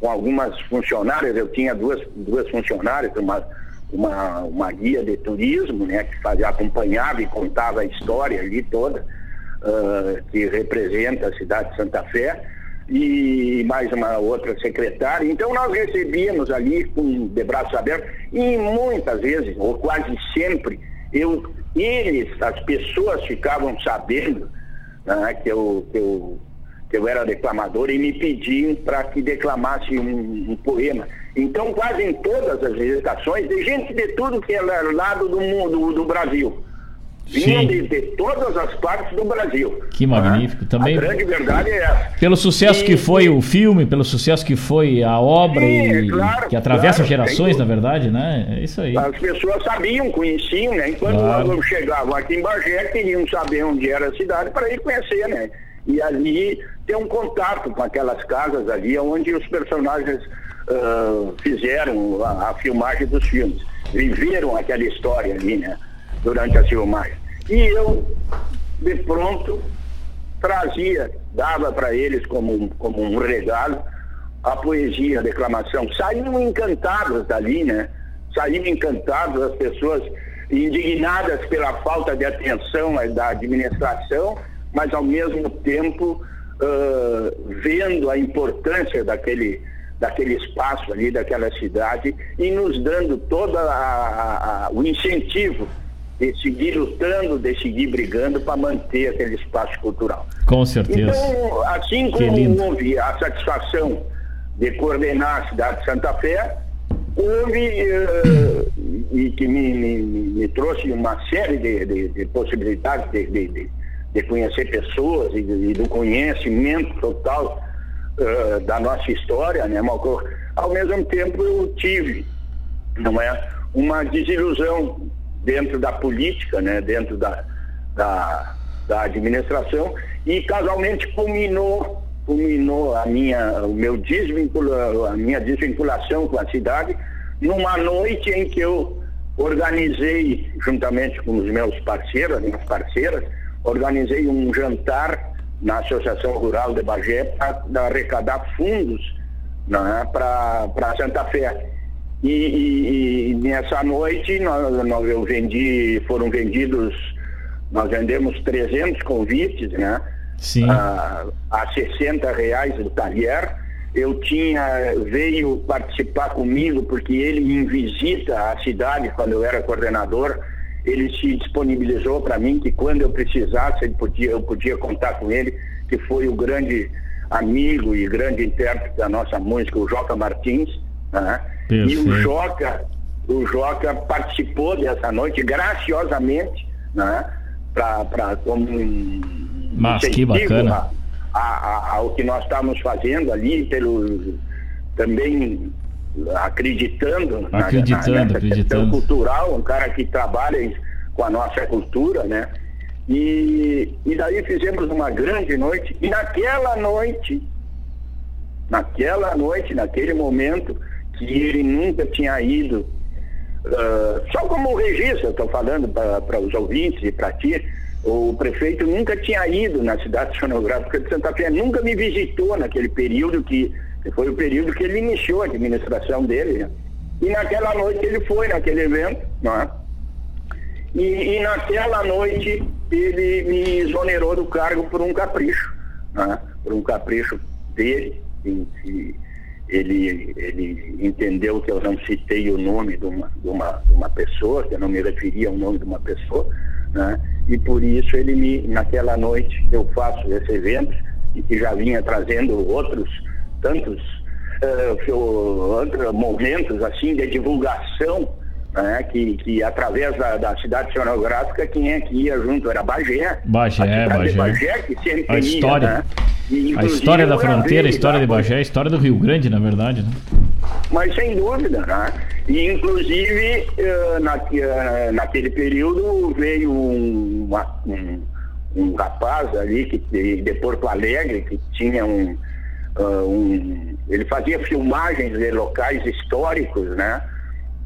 com algumas funcionárias, eu tinha duas, duas funcionárias, uma, uma, uma guia de turismo, né, que fazia, acompanhava e contava a história ali toda, uh, que representa a cidade de Santa Fé, e mais uma outra secretária. Então nós recebíamos ali com de braços abertos, e muitas vezes, ou quase sempre, eu, eles, as pessoas ficavam sabendo né, que eu, que eu que eu era declamador, e me pediam para que declamasse um, um, poema. Então, quase em todas as visitações, de gente de tudo que é lado do mundo, do Brasil. Vinham de, de, todas as partes do Brasil. Que magnífico. Também. A grande verdade é essa. Pelo sucesso e, que foi o filme, pelo sucesso que foi a obra sim, e é claro, que atravessa claro, gerações, na verdade, né? É isso aí. As pessoas sabiam, conheciam, né? Enquanto claro. chegavam aqui em Bagé, queriam saber onde era a cidade para ir conhecer, né? E ali ter um contato com aquelas casas ali onde os personagens fizeram a, a, filmagem dos filmes, viveram aquela história ali, né, durante a filmagem. E eu, de pronto, trazia, dava para eles como, como um regalo a poesia, a declamação. Saíram encantados dali, né? Saíram encantados as pessoas indignadas pela falta de atenção da administração, mas ao mesmo tempo uh, vendo a importância daquele, daquele espaço ali, daquela cidade e nos dando todo o incentivo de seguir lutando, de seguir brigando para manter aquele espaço cultural. Com certeza. Então, assim como houve a satisfação de coordenar a cidade de Santa Fé, houve uh, e que me, me, me, trouxe uma série de, de, de possibilidades de, de, de, conhecer pessoas e, e, do conhecimento total uh, da nossa história, né, Malcor? Ao mesmo tempo eu tive, não é, uma desilusão dentro da política, né, dentro da, da, da administração e casualmente culminou culminou a minha o meu desvincula, a minha desvinculação com a cidade numa noite em que eu organizei juntamente com os meus parceiros, minhas parceiras, organizei um jantar na Associação Rural de Bagé para arrecadar fundos né, para Santa Fé. E, e, e, nessa noite nós, nós, eu vendi, foram vendidos, nós vendemos 300 convites, né? Sim. A, a 60 reais do talher. Eu tinha, veio participar comigo porque ele em visita à cidade quando eu era coordenador, ele se disponibilizou para mim que quando eu precisasse ele podia, eu podia contar com ele, que foi o grande amigo e grande intérprete da nossa música, o Joca Martins, né? E o Joca, o Joca participou dessa noite graciosamente, né? Para como um Mas que bacana. A, a, ao que nós estamos fazendo ali, pelo também acreditando, acreditando, na, nessa acreditando. cultural, um cara que trabalha com a nossa cultura, né? E, e daí fizemos uma grande noite, e naquela noite, naquela noite, naquele momento, que ele nunca tinha ido, uh, só como registro, estou falando para os ouvintes e para ti, o prefeito nunca tinha ido na cidade sonográfica de Santa Fé, nunca me visitou naquele período que, que foi o período que ele iniciou a administração dele. Né? E naquela noite ele foi naquele evento, é? E, e naquela noite ele me exonerou do cargo por um capricho, né? por um capricho dele, em que ele, ele entendeu que eu não citei o nome de uma, de, uma, de uma pessoa, que eu não me referia ao nome de uma pessoa, né? e por isso ele me, naquela noite eu faço esse evento, e que já vinha trazendo outros tantos uh, momentos assim de divulgação né, que, que através da, da cidade sonográfica, quem é que ia junto era Bagé. Bagé, Bagé. Bagé que sempre a história, ia, né? e, a história da fronteira, a história de Bagé, a história do Rio Grande, na verdade, né? Mas sem dúvida, né? E inclusive na, naquele período veio um, um, um rapaz ali que, de, de Porto Alegre que tinha um, uh, um ele fazia filmagens de locais históricos, né?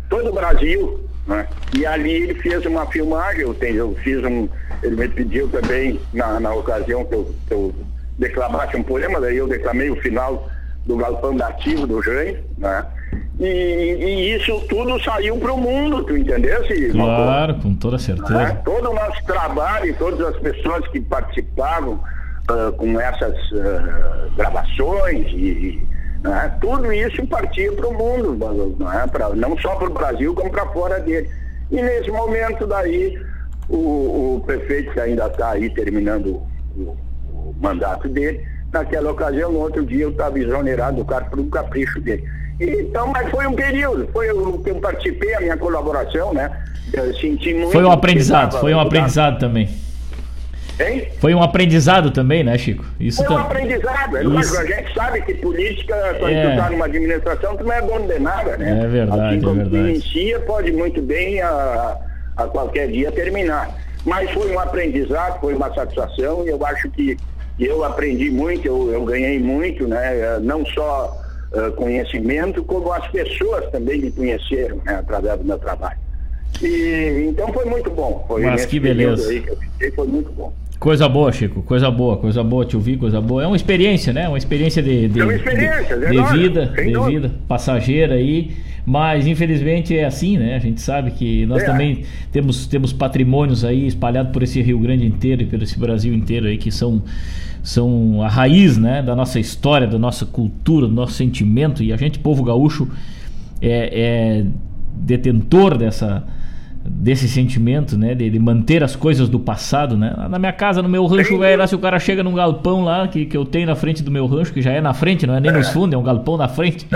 todo o Brasil. Né? E ali ele fez uma filmagem, eu, tenho, eu fiz um. Ele me pediu também, na, na ocasião que eu, que eu declamasse um poema, daí eu declamei o final do Galpão Nativo do Jânio, né? E, e, isso tudo saiu para o mundo, tu entendesse? Claro, com toda certeza. Né? Todo o nosso trabalho, todas as pessoas que participavam uh, com essas uh, gravações e, né? Tudo isso partia para o mundo, não, é? pra, não só para o Brasil, como para fora dele. E nesse momento daí, o, o prefeito que ainda está aí terminando o, o, mandato dele, naquela ocasião, no outro dia, eu estava exonerado do cargo por um capricho dele. Então, mas foi um período, foi o que eu participei, a minha colaboração, né? Eu senti muito. Foi um aprendizado, foi um aprendizado também. Hein? Foi um aprendizado também, né, Chico? Isso Foi um tá... aprendizado. Isso. A gente sabe que política, quando é. tu está numa administração, tu não é dono de nada, né? É verdade, assim é verdade. inicia, pode muito bem a, a qualquer dia terminar. Mas foi um aprendizado, foi uma satisfação e eu acho que eu aprendi muito, eu, eu ganhei muito, né? Não só uh, conhecimento, como as pessoas também me conheceram né? através do meu trabalho. E, então foi muito bom. Foi Mas que beleza. Aí que eu fiquei, foi muito bom. Coisa boa, Chico, coisa boa, coisa boa te ouvir, coisa boa. É uma experiência, né? Uma experiência de, de, é uma experiência, de, de vida, de vida, passageira aí. Mas infelizmente é assim, né? A gente sabe que nós é. também temos, temos patrimônios aí espalhados por esse Rio Grande inteiro e por esse Brasil inteiro aí que são, são a raiz né, da nossa história, da nossa cultura, do nosso sentimento. E a gente, povo gaúcho, é, é detentor dessa desse sentimento, né? De, de, manter as coisas do passado, né? Na minha casa, no meu rancho velho, lá se o cara chega num galpão lá, que, que eu tenho na frente do meu rancho, que já é na frente, não é nem nos fundos, é um galpão na frente.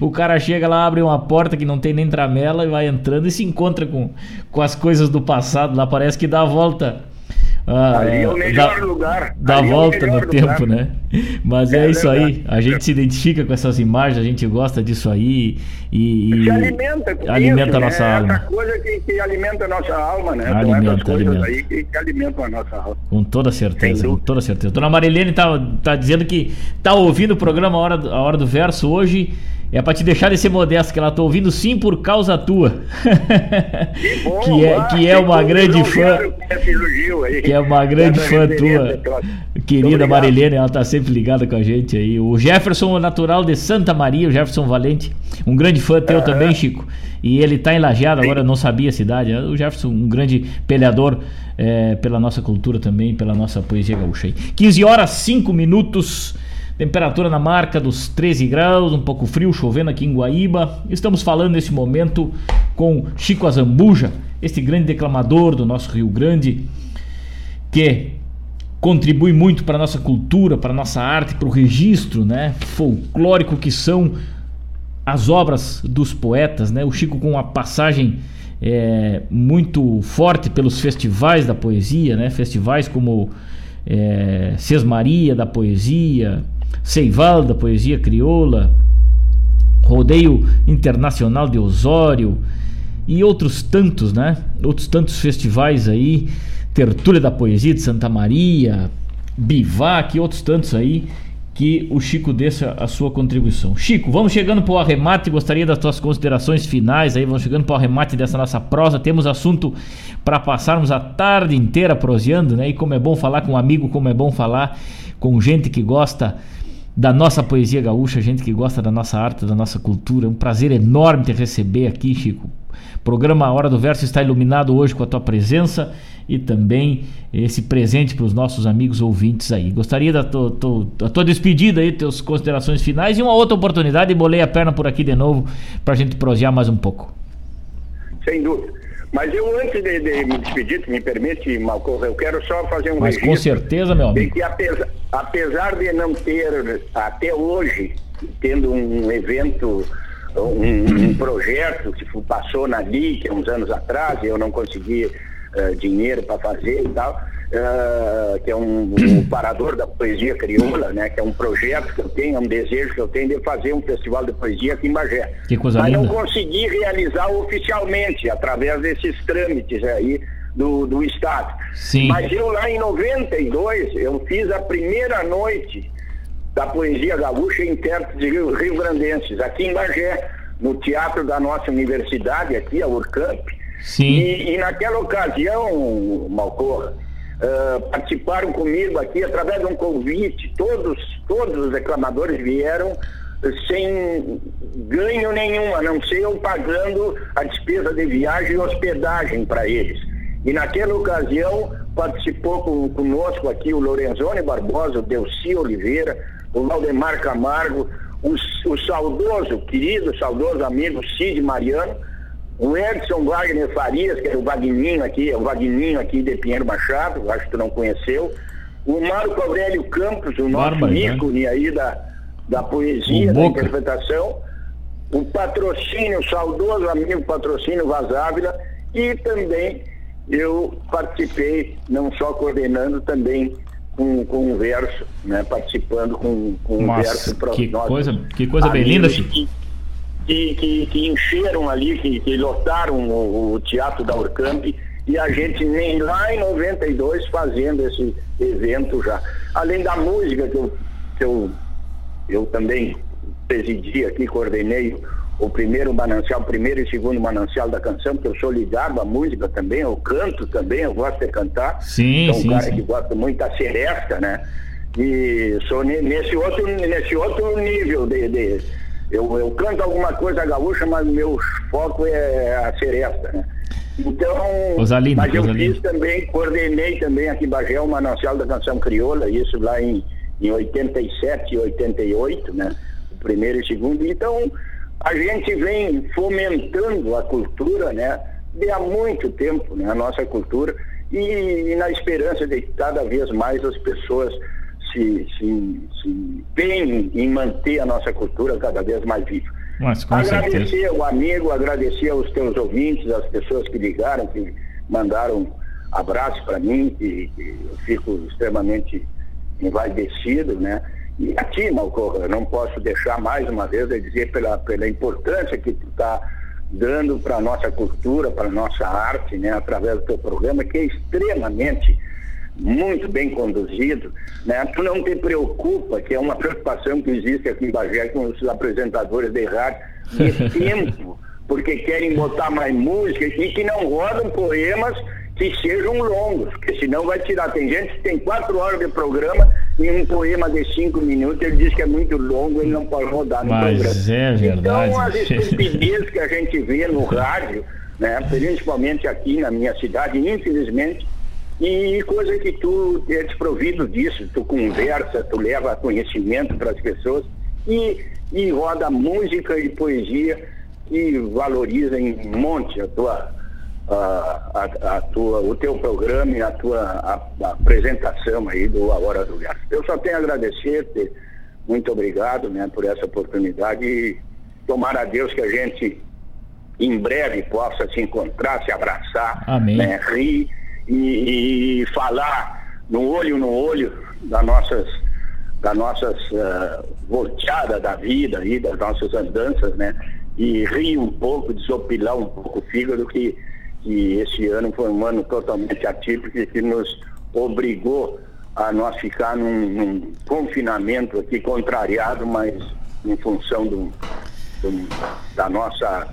O cara chega lá, abre uma porta que não tem nem tramela e vai entrando e se encontra com, com as coisas do passado. Lá parece que dá a volta ah, Ali é o melhor dá, lugar. Dá Ali volta é no tempo, né? Mas é, é isso aí. A gente se identifica com essas imagens, a gente gosta disso aí e. e se alimenta com alimenta isso, a nossa né? alma. Essa coisa que, que, alimenta a nossa alma, né? Alimenta, alimenta. aí que, que, alimentam a nossa alma. Com toda certeza, com toda certeza. Dona Marilene tá, tá dizendo que tá ouvindo o programa a Hora, a Hora do Verso hoje é pra te deixar de ser modesto, que ela tá ouvindo sim por causa tua. Que, bom, que é, que é uma grande fã. Que é uma grande fã tua. Querida Marilene, ela tá sempre ligada com a gente aí. O Jefferson, natural de Santa Maria, o Jefferson Valente. Um grande fã teu também, Chico. E ele tá em Lajeado, agora não sabia a cidade. O Jefferson, um grande peleador é, pela nossa cultura também, pela nossa poesia gaúcha aí. 15 horas 5 minutos. Temperatura na marca dos 13 graus, um pouco frio, chovendo aqui em Guaíba. Estamos falando nesse momento com Chico Azambuja, este grande declamador do nosso Rio Grande, que contribui muito para a nossa cultura, para a nossa arte, para o registro né, folclórico que são as obras dos poetas. Né? O Chico com uma passagem é, muito forte pelos festivais da poesia, né? festivais como é, Sesmaria da Poesia, Seival da Poesia Crioula, Rodeio Internacional de Osório e outros tantos, né? Outros tantos festivais aí, Tertúlia da Poesia de Santa Maria, Bivac e outros tantos aí que o Chico deixa a sua contribuição. Chico, vamos chegando para o arremate, gostaria das tuas considerações finais aí, vamos chegando para o arremate dessa nossa prosa, temos assunto para passarmos a tarde inteira proseando, né? E como é bom falar com um amigo, como é bom falar com gente que gosta da nossa poesia gaúcha, gente que gosta da nossa arte, da nossa cultura. É um prazer enorme te receber aqui, Chico. O programa Hora do Verso está iluminado hoje com a tua presença e também esse presente para os nossos amigos ouvintes aí. Gostaria da tua, da tua despedida aí, teus considerações finais e uma outra oportunidade. Bolei a perna por aqui de novo para a gente prosear mais um pouco. Sem dúvida. Mas eu, antes de, de me despedir, me permite, Malcorra, eu quero só fazer um Mas registro. com certeza, meu amigo. Que apesar, apesar de não ter, até hoje, tendo um evento, um, um projeto que passou na LIC uns anos atrás, eu não consegui uh, dinheiro para fazer e tal, uh, que é um, um, parador da poesia crioula, né? Que é um projeto que eu tenho, é um desejo que eu tenho de fazer um festival de poesia aqui em Bagé. Que coisa Mas linda. não consegui realizar oficialmente, através desses trâmites aí do, do Estado. Sim. Mas eu lá em 92, eu fiz a primeira noite da poesia gaúcha em intérpretes de Rio, Rio Grandenses, aqui em Bagé, no teatro da nossa universidade, aqui, a Urcamp. Sim. E, e naquela ocasião, Malcorra, uh, participaram comigo aqui através de um convite, todos, todos os reclamadores vieram sem ganho nenhum, a não ser eu pagando a despesa de viagem e hospedagem para eles. E naquela ocasião participou com, conosco aqui o Lorenzoni Barbosa, o Delci Oliveira, o Valdemar Camargo, o, o saudoso, querido, saudoso amigo Cid Mariano, o Edson Wagner Farias, que é o Vagninho aqui, é o Vagninho aqui de Pinheiro Machado, acho que tu não conheceu, o Marco Aurélio Campos, o nosso Barba, né? ícone aí da, da poesia, da interpretação, o patrocínio, o saudoso amigo patrocínio Vazávila e também eu participei, não só coordenando, também com, com um verso, né, participando com, com um verso para que nós coisa, que coisa bem linda, Chico. Que, que, que, encheram ali, que, que lotaram o, o Teatro da Urcamp e a gente nem lá em 92 fazendo esse evento já. Além da música que eu, que eu, eu também presidi aqui, coordenei o primeiro manancial, o primeiro e segundo manancial da canção, porque eu sou ligado à música também, eu canto também, eu gosto de cantar. Sim, sou um sim, cara sim. que gosta muito da seresta, né? E sou ne- nesse outro, nesse outro nível de. de- eu, eu canto alguma coisa gaúcha, mas meu foco é a seresta, né? Então, Rosalino, mas eu Rosalino. fiz também, coordenei também aqui em Bagé o Manancial da Canção Crioula, isso lá em, em 87 e 88, né? O primeiro e segundo. Então, a gente vem fomentando a cultura, né? De há muito tempo, né? A nossa cultura. E, e na esperança de que cada vez mais as pessoas se, se, se empenhem em manter a nossa cultura cada vez mais viva. Mas agradecer certeza. ao amigo, agradecer aos teus ouvintes, às pessoas que ligaram, que mandaram abraço para mim, que, que eu fico extremamente envaidecido, né? E a ti, Malcorra, eu não posso deixar mais uma vez de dizer pela, pela importância que tu está dando para a nossa cultura, para a nossa arte, né? Através do teu programa, que é extremamente muito bem conduzido, né? Tu não te preocupa, que é uma preocupação que existe aqui em Bagé com os apresentadores de rádio, de tempo, porque querem botar mais música e que não rodam poemas que sejam longos, porque senão vai tirar. Tem gente que tem quatro horas de programa e um poema de cinco minutos, ele diz que é muito longo, ele não pode rodar no Mas programa. é verdade. Então, as estupidezes que a gente vê no rádio, né, principalmente aqui na minha cidade, infelizmente, e coisa que tu é desprovido disso, tu conversa, tu leva conhecimento para as pessoas e, e roda música e poesia e valoriza em monte a tua, a, a, a tua, o teu programa e a tua a- a apresentação aí do A Hora do Verso. Eu só tenho a agradecer, te- muito obrigado né, por essa oportunidade e tomara a Deus que a gente em breve possa se encontrar, se abraçar, Amém. né, rir e, e falar no olho no olho das nossas das nossas uh, volteadas da vida e das nossas andanças, né? E rir um pouco, desopilar um pouco o fígado que, que esse ano foi um ano totalmente atípico e que nos obrigou a nós ficar num, num confinamento aqui contrariado, mas em função do, do- da nossa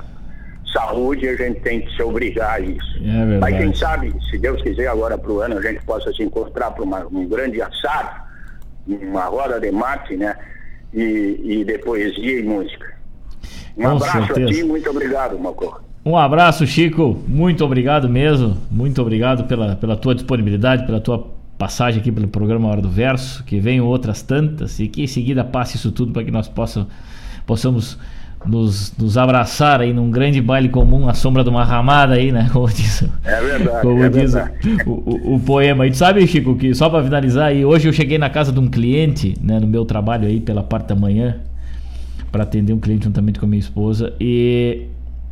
saúde a gente tem que se obrigar a isso. É. Mas quem sabe, se Deus quiser, agora para o ano a gente possa se encontrar para um grande assado, uma roda de mate, né? E, e de poesia e música. Um Com abraço a certeza. ti, muito obrigado, Malcor. Um abraço, Chico. Muito obrigado mesmo. Muito obrigado pela, pela tua disponibilidade, pela tua passagem aqui pelo programa Hora do Verso. Que venham outras tantas e que em seguida passe isso tudo para que nós possam, possamos nos, nos abraçar aí num grande baile comum, à sombra de uma ramada aí, né? Como diz, É verdade, como é diz verdade. o, o, o poema. E tu sabe, Chico, que só para finalizar aí, hoje eu cheguei na casa de um cliente, né, no meu trabalho aí pela parte da manhã, para atender um cliente juntamente com a minha esposa, e,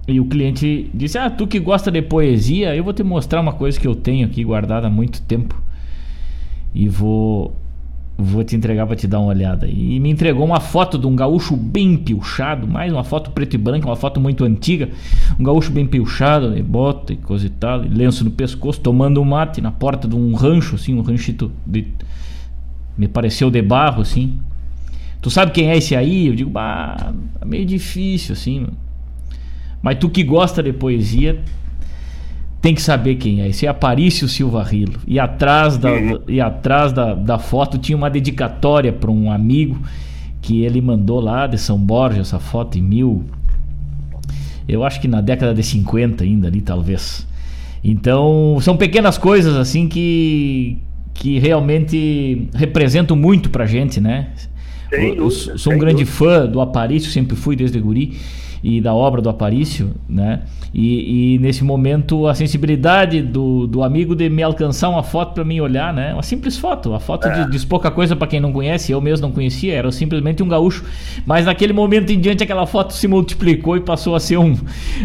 e o cliente disse: Ah, tu que gosta de poesia, eu vou te mostrar uma coisa que eu tenho aqui guardada há muito tempo e vou. Vou te entregar para te dar uma olhada. E me entregou uma foto de um gaúcho bem pilchado, mais uma foto preto e branca, uma foto muito antiga. Um gaúcho bem pilchado, de bota e coisa e tal, lenço no pescoço, tomando um mate na porta de um rancho, assim, um ranchito de. Me pareceu de barro, assim. Tu sabe quem é esse aí? Eu digo, bah, é meio difícil, assim. Mas tu que gosta de poesia, tem que saber quem é. Esse é Aparício Silva Rilo. E atrás da, e atrás da, da foto tinha uma dedicatória para um amigo que ele mandou lá de São Borja, essa foto em mil. Eu acho que na década de 50 ainda ali, talvez. Então, são pequenas coisas assim que, que realmente representam muito pra gente, né? Eu- eu sou um grande fã do Aparício, sempre fui desde guri e da obra do Aparício, né? E, e nesse momento a sensibilidade do, do amigo de me alcançar uma foto para mim olhar, né? Uma simples foto, uma foto É. de, diz pouca coisa para quem não conhece, eu mesmo não conhecia, era simplesmente um gaúcho, mas naquele momento em diante aquela foto se multiplicou e passou a ser um,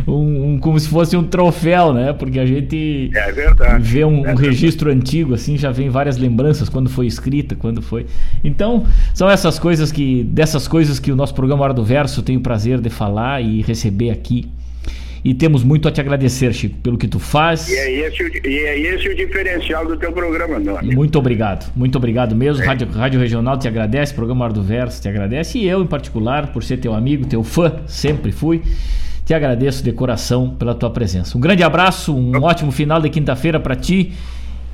um, um- como se fosse um troféu, né? Porque a gente É verdade. vê um, um É verdade. registro antigo assim, já vem várias lembranças quando foi escrita, quando foi. Então, são essas coisas que dessas coisas que o nosso programa Hora do Verso tem o prazer de falar e receber aqui. E temos muito a te agradecer, Chico, pelo que tu faz. E é esse, o, e é esse o diferencial do teu programa, não Muito obrigado, muito obrigado mesmo. É. Rádio, Rádio Regional te agradece, programa Ar do Verso te agradece. E eu, em particular, por ser teu amigo, teu fã, sempre fui. Te agradeço de coração pela tua presença. Um grande abraço, um ótimo final de quinta-feira para ti.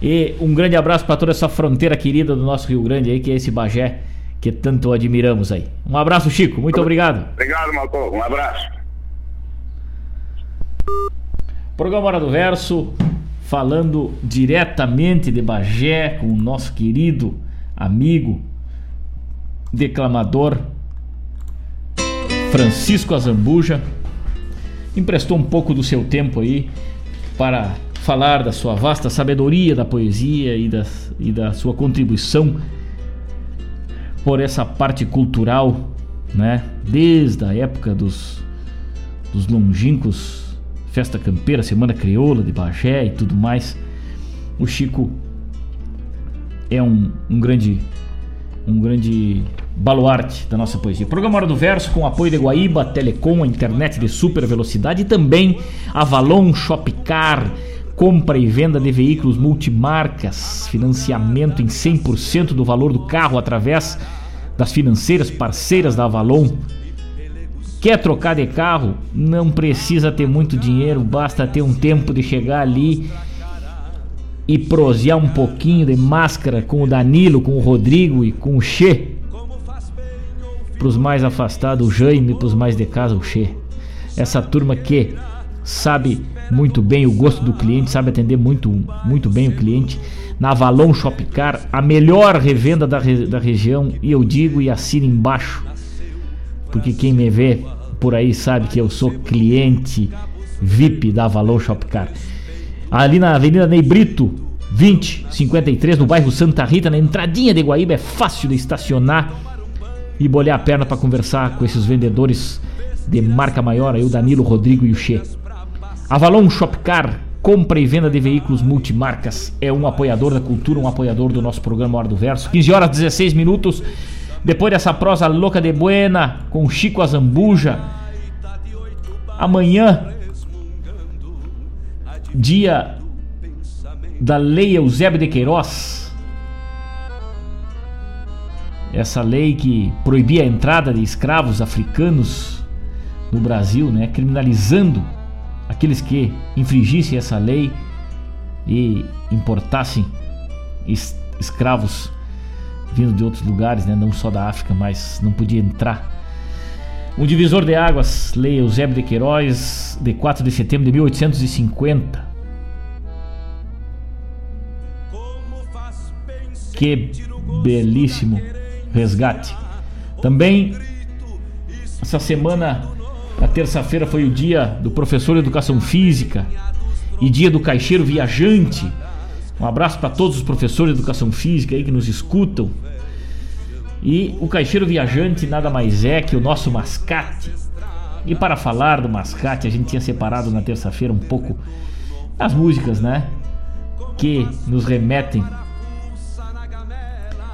E um grande abraço para toda essa fronteira querida do nosso Rio Grande aí, que é esse Bagé que tanto admiramos aí. Um abraço, Chico. Muito obrigado. Obrigado, Malcom. Um abraço. Programa Hora do Verso, falando diretamente de Bagé com o nosso querido amigo, declamador Francisco Azambuja. Emprestou um pouco do seu tempo aí para falar da sua vasta sabedoria da poesia e da, e da sua contribuição por essa parte cultural, né? Desde a época dos, dos longínquos Festa Campeira, Semana Crioula de Bagé e tudo mais. O Chico é um, um grande um grande baluarte da nossa poesia. Programa Hora do Verso com apoio de Guaíba, Telecom, a internet de super velocidade e também Avalon Shopcar, compra e venda de veículos multimarcas, financiamento em 100% do valor do carro através das financeiras parceiras da Avalon. Quer trocar de carro? Não precisa ter muito dinheiro, basta ter um tempo de chegar ali e prosear um pouquinho de máscara com o Danilo, com o Rodrigo e com o Che. Para os mais afastados, o Jaime, para os mais de casa, o Che. Essa turma que sabe muito bem o gosto do cliente, sabe atender muito, muito bem o cliente. Na Avalon Shopcar, a melhor revenda da, da região, e eu digo e assino embaixo, porque quem me vê por aí sabe que eu sou cliente VIP da Avalon Shopcar. Ali na Avenida Ney Brito, 2053, no bairro Santa Rita, na entradinha de Guaíba, é fácil de estacionar e bolhar a perna para conversar com esses vendedores de marca maior, aí o Danilo, Rodrigo e o Che. Avalon Shopcar, compra e venda de veículos multimarcas, é um apoiador da cultura, um apoiador do nosso programa Hora do Verso. 15 horas 16 minutos. Depois dessa prosa louca de buena com Chico Azambuja. Amanhã, dia da Lei Eusébio de Queiroz. Essa lei que proibia a entrada de escravos africanos no Brasil, né, criminalizando aqueles que infringissem essa lei e importassem es escravos vindo de outros lugares, né, não só da África, mas não podia entrar. Um divisor de águas, Lei Eusébio de Queiroz, de 4 de setembro de 1850. Que belíssimo resgate. Também essa semana a terça-feira foi o dia do professor de educação física e dia do caixeiro viajante. Um abraço para todos os professores de educação física aí que nos escutam. E o caixeiro viajante nada mais é que o nosso mascate. E para falar do mascate, a gente tinha separado na terça-feira um pouco as músicas, né? Que nos remetem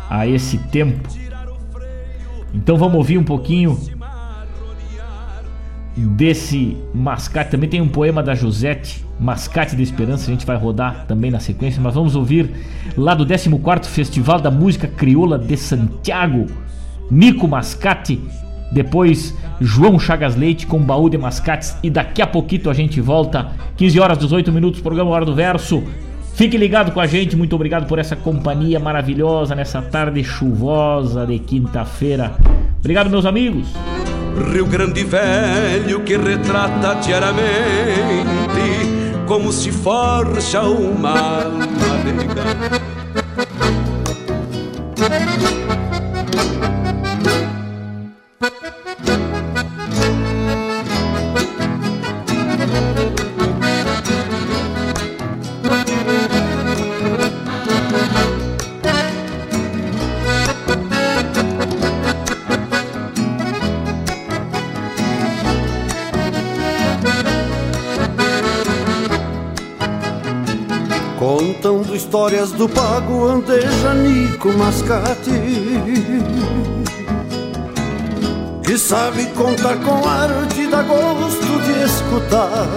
a esse tempo. Então vamos ouvir um pouquinho desse Mascate. Também tem um poema da Josete, Mascate da Esperança, a gente vai rodar também na sequência, mas vamos ouvir lá do 14º Festival da Música Crioula de Santiago, Nico Mascate, depois João Chagas Leite com Baú de Mascates e daqui a pouquinho a gente volta, 15 horas 18 minutos, programa Hora do Verso. Fique ligado com a gente, muito obrigado por essa companhia maravilhosa nessa tarde chuvosa de quinta-feira. Obrigado, meus amigos. Rio Grande Velho que retrata diariamente como se forja uma alma histórias do pago andeja Nico Mascate Que sabe contar com arte, dá gosto de escutar.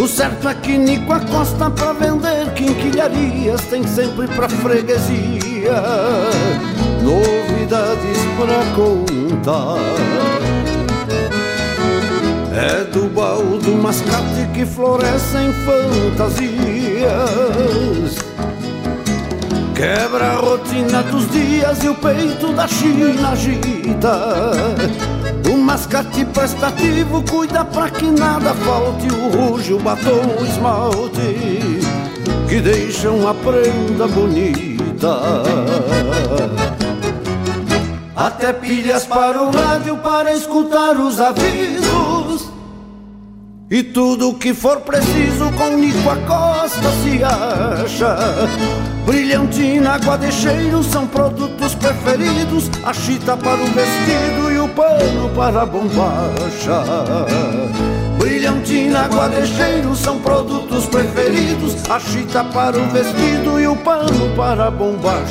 O certo é que Nico acosta pra vender quinquilharias, tem sempre pra freguesia novidades pra contar. É do baú do mascate que florescem fantasias Quebra a rotina dos dias e o peito da China agita. O mascate prestativo cuida pra que nada falte o ruge, o batom, o esmalte que deixam a prenda bonita. Até pilhas para o rádio para escutar os avisos. E tudo que for preciso com Nico Acosta se acha. Brilhantina, água de cheiro são produtos preferidos. A chita para o vestido e o pano para a bombacha. Brilhantina, água de cheiro são produtos preferidos. A chita para o vestido e o pano para a bombacha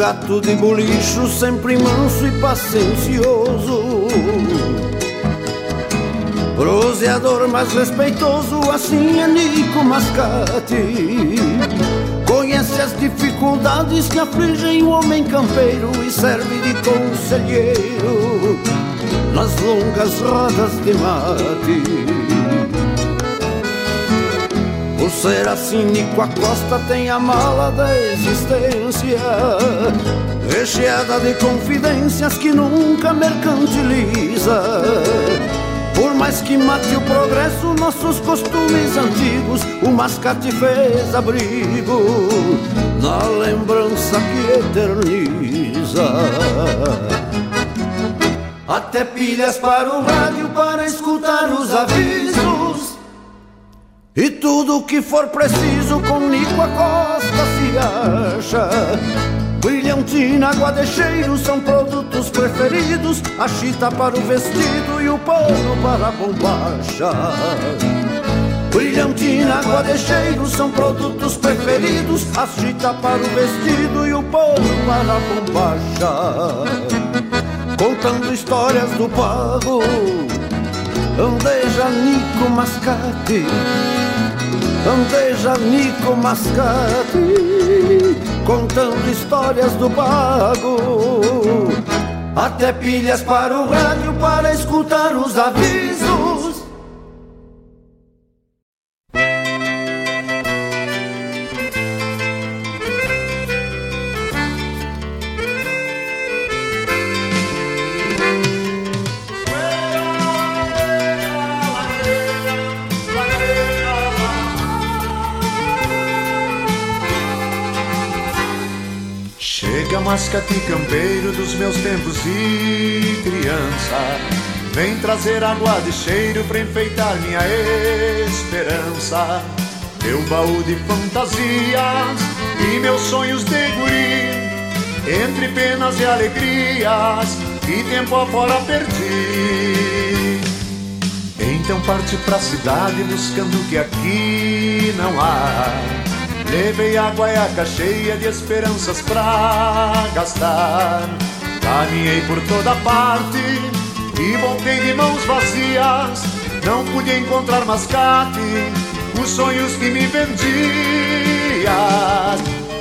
gato de bolicho, sempre manso e paciencioso. Proseador mais respeitoso, assim é Nico Mascate. Conhece as dificuldades que afligem o homem campeiro e serve de conselheiro nas longas rodas de mate. Por ser assim, Nico Acosta tem a mala da existência Recheada de confidências que nunca mercantiliza. Por mais que mate o progresso, nossos costumes antigos O mascate fez abrigo Na lembrança que eterniza. Até pilhas para o rádio para escutar os avisos e tudo que for preciso com Nico Acosta se acha. Brilhantina, água de cheiro são produtos preferidos. A chita para o vestido e o pano para a bombacha. Brilhantina, água de cheiro são produtos preferidos. A chita para o vestido e o pano para a bombacha. Contando histórias do pago Andeja Nico Mascate Andeja Nico Mascate Contando histórias do pago. Até pilhas para o rádio para escutar os avisos mascate campeiro dos meus tempos de criança. Vem trazer água de cheiro pra enfeitar minha esperança. Meu baú de fantasias e meus sonhos de guri. Entre penas e alegrias, e tempo afora perdi. Então parte pra cidade buscando o que aqui não há Levei e água cheia de esperanças pra gastar. Caminhei por toda parte e voltei de mãos vazias. Não pude encontrar mascate, os sonhos que me vendias.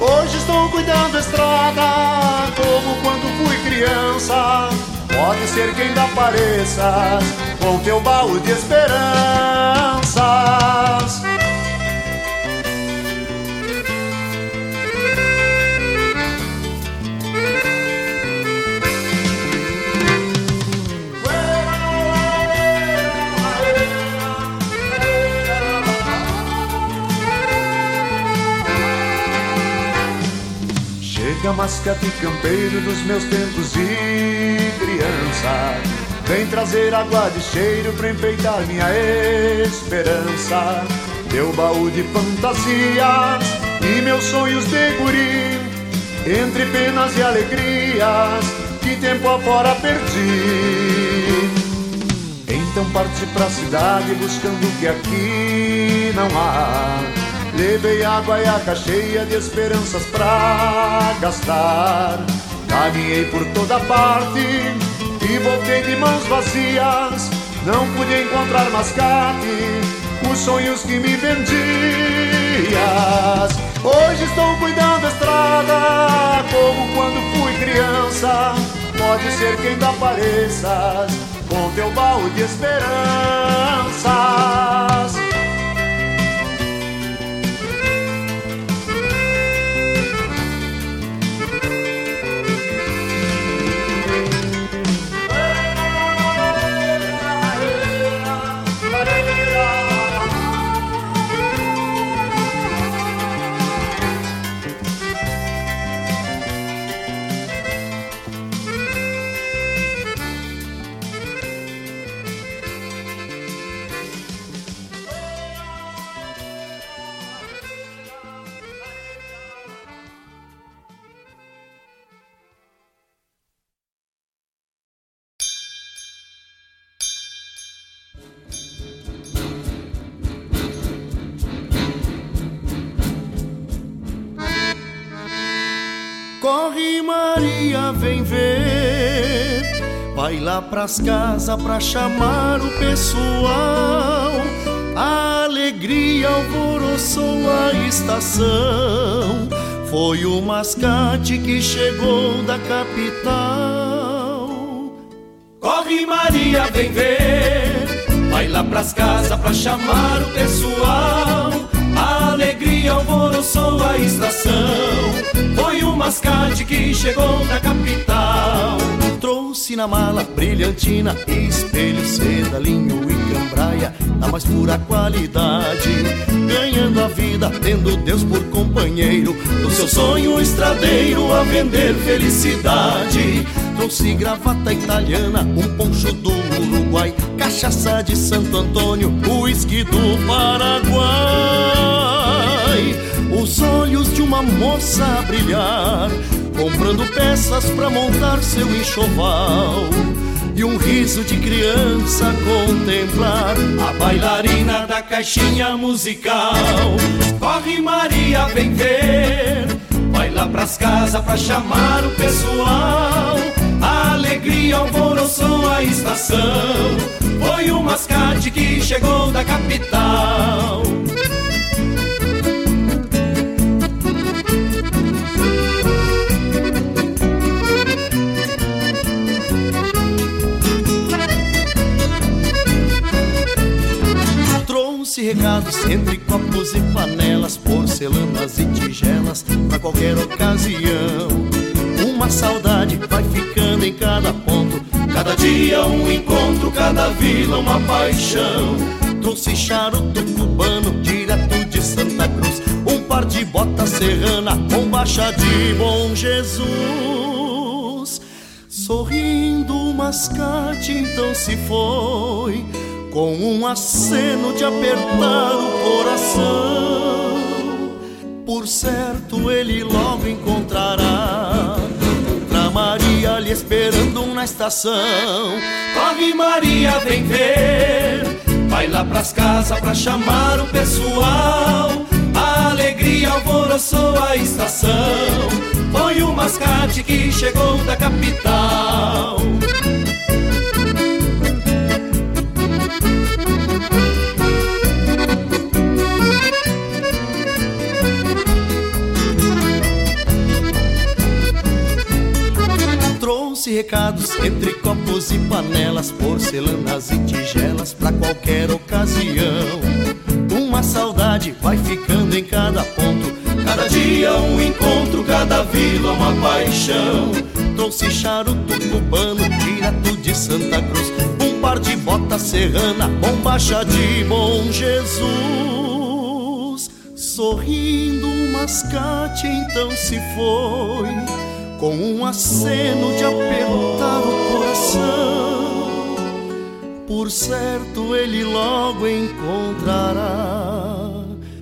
Hoje estou cuidando da estrada, como quando fui criança. Pode ser que ainda apareças com teu baú de esperanças. Chega mascate campeiro dos meus tempos de criança Vem trazer água de cheiro pra enfeitar minha esperança. Meu baú de fantasias e meus sonhos de guri. Entre penas e alegrias, que tempo afora perdi. Então parti pra cidade buscando o que aqui não há. Levei a cheia de esperanças pra gastar. Caminhei por toda parte e voltei de mãos vazias. Não pude encontrar mascate, os sonhos que me vendias. Hoje estou cuidando da estrada, como quando fui criança. Pode ser que ainda apareças com teu baú de esperanças. Lá pras casas pra chamar o pessoal. A alegria alvoroçou a estação. Foi o mascate que chegou da capital. Corre Maria, vem ver. Vai lá pras casas pra chamar o pessoal. Alvoroçou a estação. Foi o mascate que chegou da capital. Trouxe na mala brilhantina, espelho, seda, linho e cambraia, na mais pura qualidade. Ganhando a vida, tendo Deus por companheiro, no seu sonho estradeiro a vender felicidade. Trouxe gravata italiana, um poncho do Uruguai, cachaça de Santo Antônio, uísque do Paraguai os olhos de uma moça a brilhar, comprando peças para montar seu enxoval. E um riso de criança a contemplar a bailarina da caixinha musical. Corre Maria, vem ver, vai lá pras casas pra chamar o pessoal. A alegria alvoroçou a estação, foi o mascate que chegou da capital. Trouxe recados entre copos e panelas, porcelanas e tigelas para qualquer ocasião. Uma saudade vai ficando em cada ponto, cada dia um encontro, cada vila uma paixão. Trouxe charuto cubano direto de Santa Cruz, um par de bota serrana, bombacha de bom Jesus. Sorrindo o mascate então se foi com um aceno de apertar o coração. Por certo, ele logo encontrará outra Maria lhe esperando na estação. Corre, Maria, vem ver. Vai lá pras casas pra chamar o pessoal. A alegria alvoroçou a estação. Foi o mascate que chegou da capital. Recados entre copos e panelas, porcelanas e tigelas para qualquer ocasião. Uma saudade vai ficando em cada ponto, cada dia um encontro, cada vila uma paixão. Trouxe charuto cubano direto de Santa Cruz, um par de bota serrana, bombacha de bom Jesus. Sorrindo, o mascate então se foi com um aceno de apertar o coração. por certo ele logo encontrará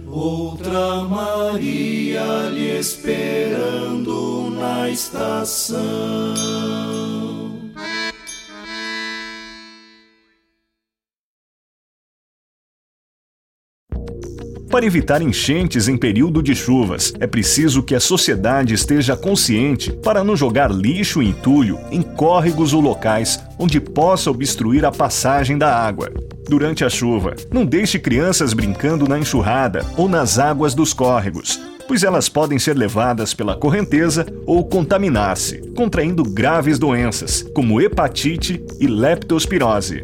outra Maria lhe esperando na estação. Para evitar enchentes em período de chuvas, é preciso que a sociedade esteja consciente para não jogar lixo e entulho em córregos ou locais onde possa obstruir a passagem da água. Durante a chuva, não deixe crianças brincando na enxurrada ou nas águas dos córregos, pois elas podem ser levadas pela correnteza ou contaminar-se, contraindo graves doenças, como hepatite e leptospirose.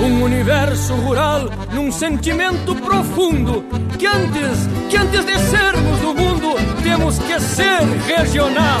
um universo rural num sentimento profundo que antes, que antes de sermos do mundo, temos que ser regional.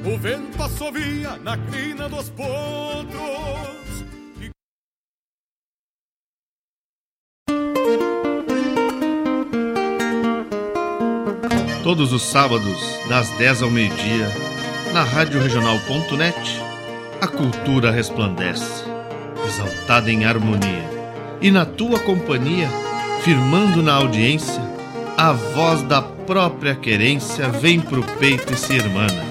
o vento assovia na crina dos potros. Todos os sábados, das 10 ao meio-dia, na Rádio Regional.net, a cultura resplandece, exaltada em harmonia. E na tua companhia, firmando na audiência, a voz da própria querência vem pro peito e se irmana.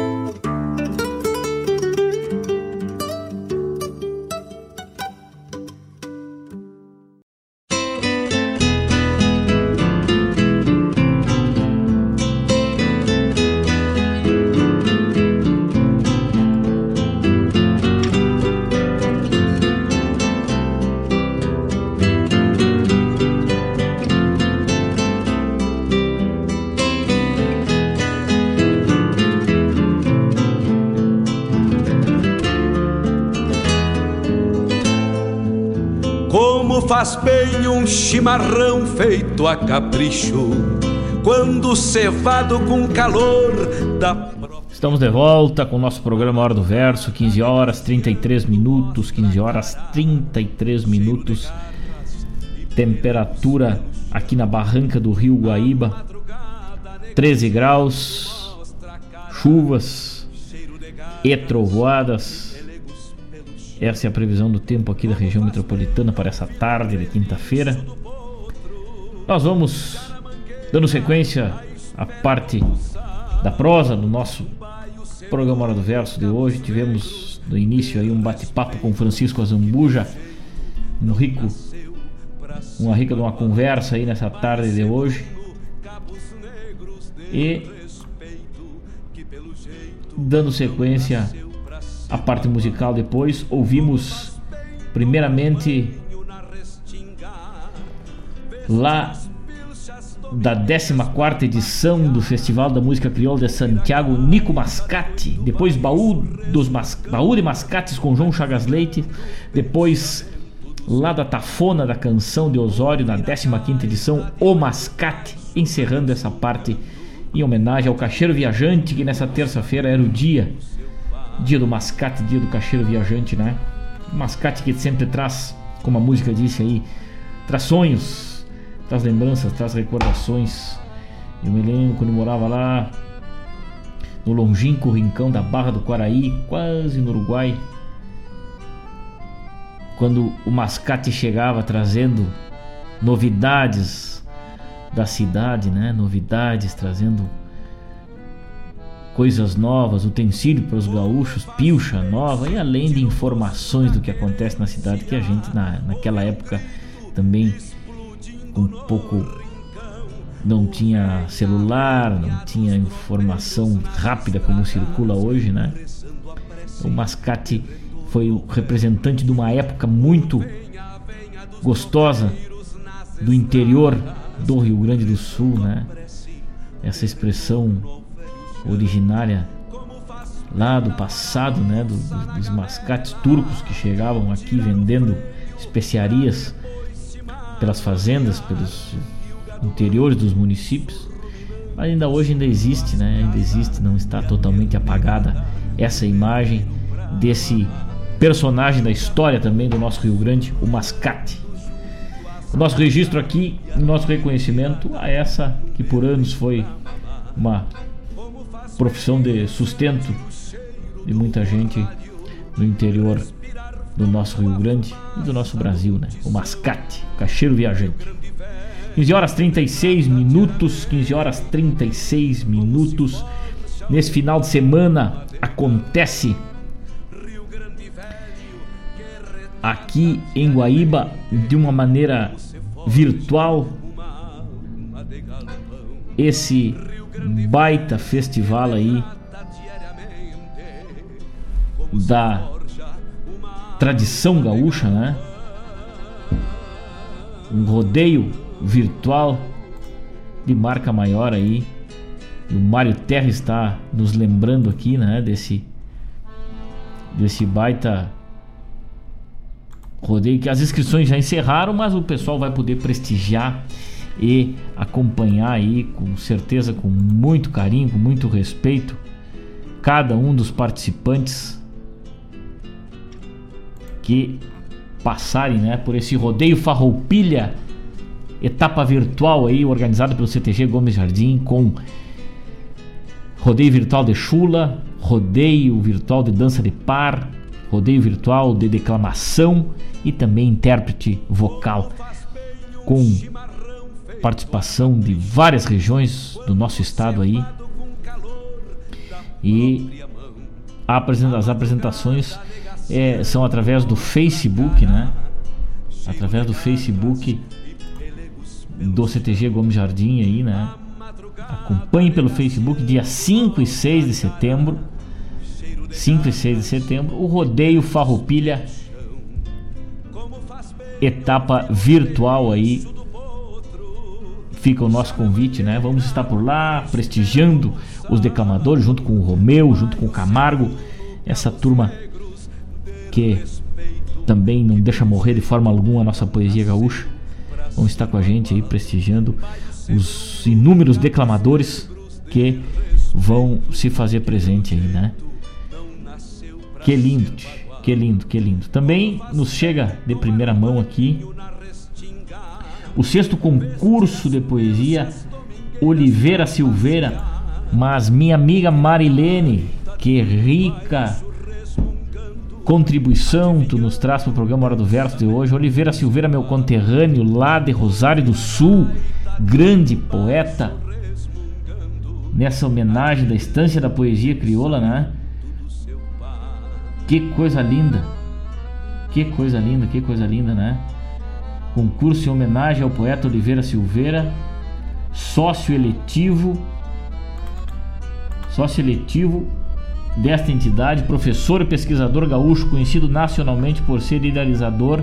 Chimarrão feito a capricho, quando cevado com calor da Estamos de volta com o nosso programa Hora do Verso, 15 horas 33 minutos, 15 horas 33 minutos. Temperatura aqui na barranca do Rio Guaíba, 13 graus, chuvas e trovoadas essa é a previsão do tempo aqui da região metropolitana para essa tarde de quinta-feira. Nós vamos dando sequência à parte da prosa do nosso programa Hora do Verso de hoje. Tivemos no início aí um bate-papo com Francisco Azambuja, um rico, uma rica de uma conversa aí nessa tarde de hoje. E dando sequência à parte musical depois, ouvimos primeiramente lá da 14 edição do Festival da Música Crioula de Santiago, Nico Mascate. Depois Baú, dos Mas... Baú de Mascates com João Chagas Leite. Depois lá da Tafona da Canção de Osório, na 15 edição, O Mascate. Encerrando essa parte em homenagem ao Cacheiro Viajante, que nessa terça-feira era o dia. Dia do Mascate, dia do Cacheiro Viajante, né? Mascate que sempre traz, como a música disse aí, traz sonhos, traz lembranças, traz recordações. Eu me lembro quando morava lá no longínquo rincão da Barra do Quaraí, quase no Uruguai, quando o mascate chegava trazendo novidades da cidade, né? Novidades trazendo coisas novas, utensílio para os gaúchos, pilcha nova e além de informações do que acontece na cidade que a gente na, naquela época também um pouco não tinha celular, não tinha informação rápida como circula hoje, né? O Mascate foi o representante de uma época muito gostosa do interior do Rio Grande do Sul, né? Essa expressão originária lá do passado, né? Do, do, dos mascates turcos que chegavam aqui vendendo especiarias pelas fazendas, pelos interiores dos municípios. Mas ainda hoje ainda existe, né? Ainda existe, não está totalmente apagada essa imagem desse personagem da história também do nosso Rio Grande, o Mascate. O nosso registro aqui, o nosso reconhecimento a essa que por anos foi uma profissão de sustento de muita gente no interior do nosso Rio Grande e do nosso Brasil, né? O mascate, o cacheiro viajante. 15 horas 36 minutos, 15 horas 36 minutos. Nesse final de semana acontece aqui em Guaíba de uma maneira virtual esse baita festival aí da tradição gaúcha, né? Um rodeio virtual de marca maior aí. E o Mário Terra está nos lembrando aqui, né, desse desse baita rodeio que as inscrições já encerraram, mas o pessoal vai poder prestigiar e acompanhar aí com certeza com muito carinho, com muito respeito cada um dos participantes que passarem né, por esse rodeio farroupilha, etapa virtual aí organizada pelo CTG Gomes Jardim com rodeio virtual de chula, rodeio virtual de dança de par, rodeio virtual de declamação e também intérprete vocal com participação de várias regiões do nosso estado aí e as apresentações é, são através do Facebook, né? Através do Facebook do CTG Gomes Jardim aí, né? Acompanhe pelo Facebook dia 5 e 6 de setembro. 5 e 6 de setembro, o rodeio Farroupilha etapa virtual aí. Fica o nosso convite, né? Vamos estar por lá prestigiando os declamadores junto com o Romeu, junto com o Camargo, essa turma que também não deixa morrer de forma alguma a nossa poesia gaúcha. Vão estar com a gente aí prestigiando os inúmeros declamadores que vão se fazer presente aí, né? Que lindo, que lindo, que lindo. Também nos chega de primeira mão aqui o sexto concurso de poesia Oliveira Silveira, mas minha amiga Marilene, que rica contribuição tu nos traz para o programa Hora do Verso de hoje. Oliveira Silveira, meu conterrâneo lá de Rosário do Sul, grande poeta. Nessa homenagem da Estância da Poesia Crioula, né? Que coisa linda. Que coisa linda, que coisa linda, né? Concurso em homenagem ao poeta Oliveira Silveira, sócio eletivo, sócio eletivo desta entidade, professor e pesquisador gaúcho, conhecido nacionalmente por ser idealizador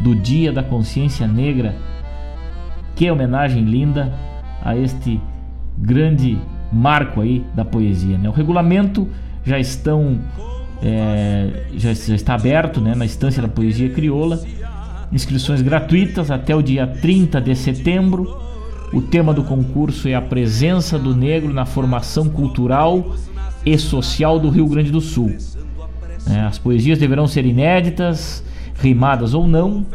do Dia da Consciência Negra. Que homenagem linda a este grande marco aí da poesia. Né? O regulamento já estão é, já, já, está aberto né, na estância da poesia crioula. Inscrições gratuitas até o dia 30 de setembro. O tema do concurso é a presença do negro na formação cultural e social do Rio Grande do Sul. É, as poesias deverão ser inéditas, rimadas ou não,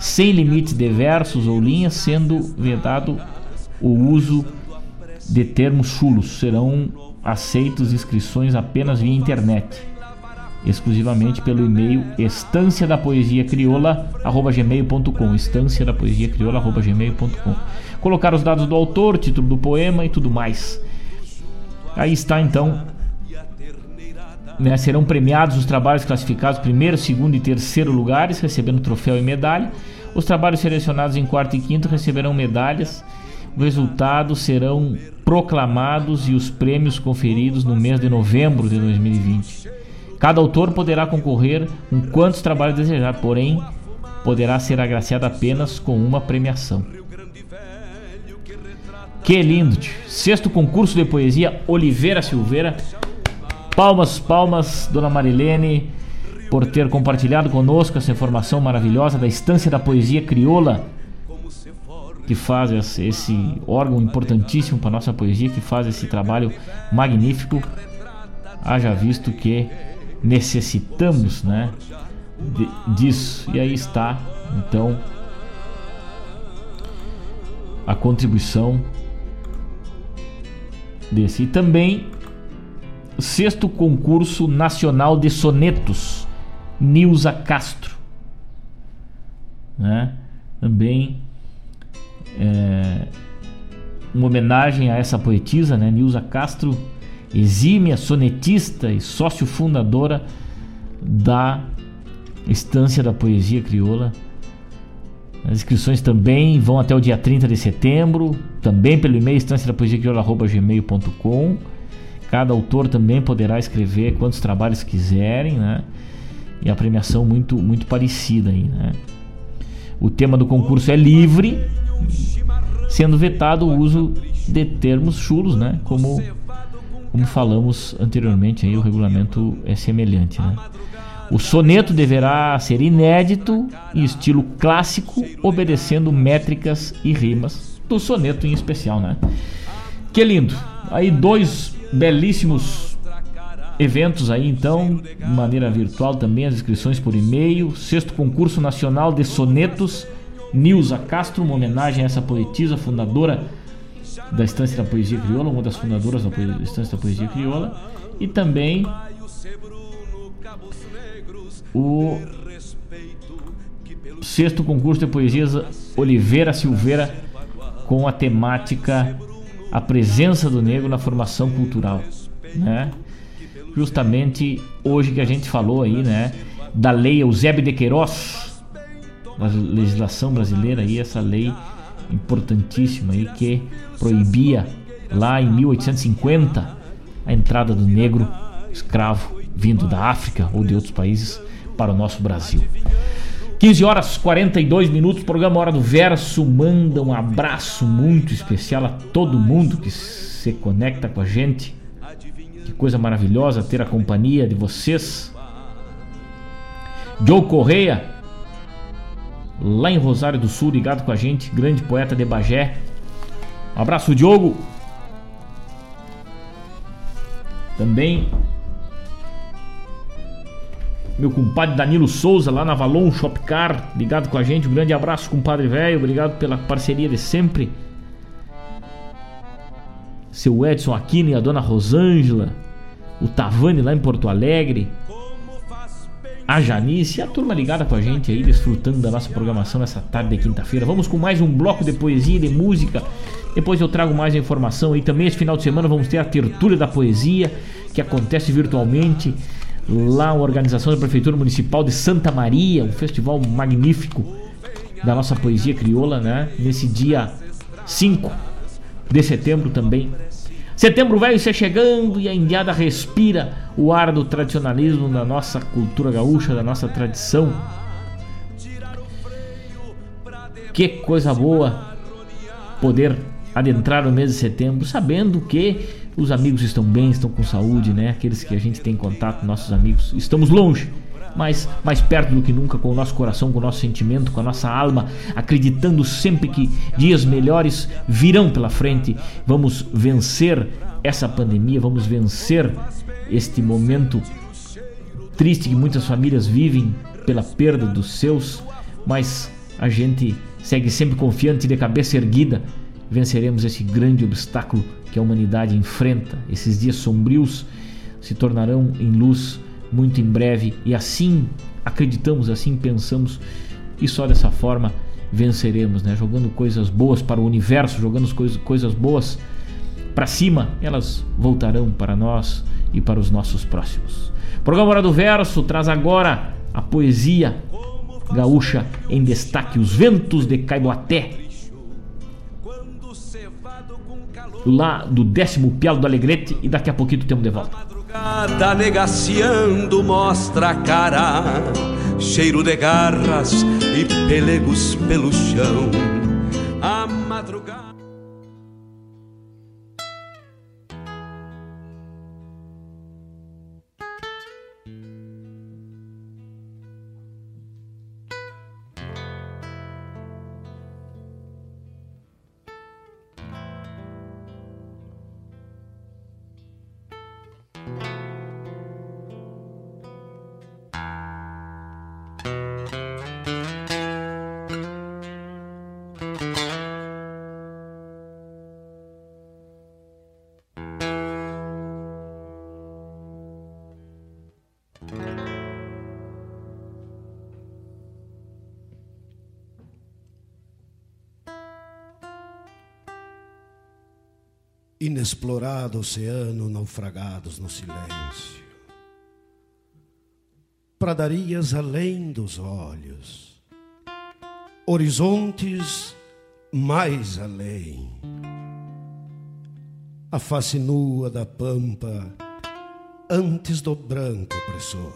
sem limites de versos ou linhas, sendo vedado o uso de termos chulos. Serão aceitos inscrições apenas via internet, exclusivamente pelo e-mail estância da poesia crioula gmail.com estância da poesia crioula gmail.com colocar os dados do autor, título do poema e tudo mais. Aí está então né, serão premiados os trabalhos classificados primeiro, segundo e terceiro lugares, recebendo troféu e medalha. Os trabalhos selecionados em quarto e quinto receberão medalhas. Os resultados serão proclamados e os prêmios conferidos no mês de novembro de 2020. Cada autor poderá concorrer com quantos trabalhos desejar, porém, poderá ser agraciado apenas com uma premiação. Que lindo! Sexto concurso de poesia Oliveira Silveira Palmas, palmas, dona Marilene, por ter compartilhado conosco essa informação maravilhosa da Estância da Poesia Crioula, que faz esse órgão importantíssimo para nossa poesia, que faz esse trabalho magnífico. Haja visto que necessitamos, né, disso. E aí está, então, a contribuição desse. E também sexto concurso nacional de sonetos, Nilza Castro. Né? Também é, uma homenagem a essa poetisa, né? Nilza Castro, exímia sonetista e sócio fundadora da Estância da Poesia Crioula. As inscrições também vão até o dia 30 de setembro, também pelo e-mail estância da poesia Cada autor também poderá escrever quantos trabalhos quiserem, né? E a premiação muito muito parecida aí, né? O tema do concurso é livre, sendo vetado o uso de termos chulos, né? Como como falamos anteriormente aí, o regulamento é semelhante, né? O soneto deverá ser inédito e estilo clássico, obedecendo métricas e rimas do soneto em especial, né? Que lindo! Aí dois belíssimos eventos aí então, de maneira virtual também, as inscrições por e-mail. Sexto concurso nacional de sonetos, Nilza Castro, uma homenagem a essa poetisa fundadora da Estância da Poesia Crioula, uma das fundadoras da Estância da Poesia Crioula. E também o sexto concurso de poesias Oliveira Silveira com a temática a presença do negro na formação cultural, né? Justamente hoje que a gente falou aí, né, da lei Eusébio de Queiroz, da legislação brasileira aí, essa lei importantíssima aí que proibia lá em 1850 a entrada do negro escravo vindo da África ou de outros países para o nosso Brasil. 15 horas 42 minutos, programa Hora do Verso. Manda um abraço muito especial a todo mundo que se conecta com a gente. Que coisa maravilhosa ter a companhia de vocês. Joe Correia, lá em Rosário do Sul, ligado com a gente, grande poeta de Bagé. Um abraço, Diogo. Também meu compadre Danilo Souza lá na Avalon Shopcar, ligado com a gente. Um grande abraço, compadre velho. Obrigado pela parceria de sempre. Seu Edson Aquino e a dona Rosângela. O Tavani lá em Porto Alegre. A Janice, a turma ligada com a gente aí, desfrutando da nossa programação nessa tarde de quinta-feira. Vamos com mais um bloco de poesia e de música. Depois eu trago mais informação aí. Também esse final de semana vamos ter a tertúlia da poesia, que acontece virtualmente lá a organização da Prefeitura Municipal de Santa Maria, um festival magnífico da nossa poesia crioula, né? Nesse dia 5 de setembro também, Setembro velho se chegando e a indiada respira o ar do tradicionalismo da nossa cultura gaúcha, da nossa tradição. Que coisa boa poder adentrar o mês de setembro sabendo que os amigos estão bem, estão com saúde, né? Aqueles que a gente tem contato, nossos amigos, estamos longe, mas mais perto do que nunca com o nosso coração, com o nosso sentimento, com a nossa alma, acreditando sempre que dias melhores virão pela frente. Vamos vencer essa pandemia, vamos vencer este momento triste que muitas famílias vivem pela perda dos seus, mas a gente segue sempre confiante de cabeça erguida. Venceremos esse grande obstáculo que a humanidade enfrenta. Esses dias sombrios se tornarão em luz muito em breve e assim acreditamos, assim pensamos e só dessa forma venceremos, né? Jogando coisas boas para o universo, jogando coisas, coisas boas para cima, elas voltarão para nós e para os nossos próximos. O programa Hora do Verso traz agora a poesia gaúcha em destaque, Os Ventos de Caiboaté. Lá do décimo Pialo do Alegrete e daqui a pouquinho temos de volta. Cada negaciando mostra a cara, cheiro de garras e pelegos pelo chão. A madrugada. Inexplorado oceano, naufragados no silêncio. Pradarias além dos olhos, horizontes mais além. A face nua da pampa antes do branco opressor.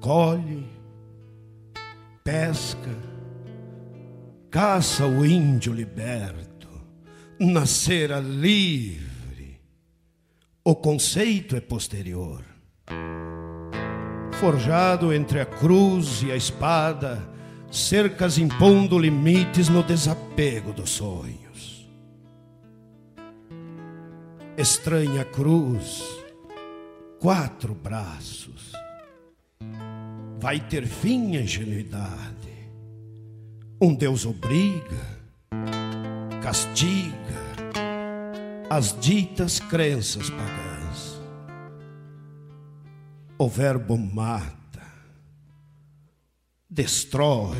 Colhe, pesca, caça o índio liberto nascera livre. O conceito é posterior. Forjado entre a cruz e a espada, cercas impondo limites no desapego dos sonhos. Estranha cruz, quatro braços. Vai ter fim a ingenuidade. Um Deus obriga, castiga, as ditas crenças pagãs. O verbo mata, destrói.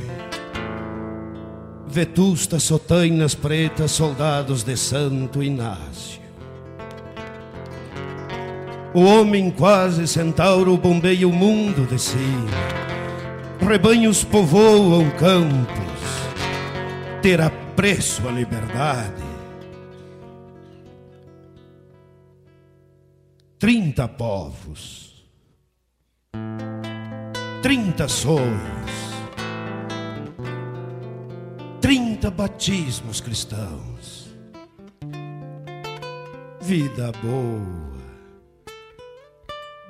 Vetustas sotainas pretas, soldados de Santo Inácio. O homem quase centauro bombeia o mundo de cima. Rebanhos povoam campos. Terá preço a liberdade. trinta povos, trinta sonhos, trinta batismos cristãos, vida boa,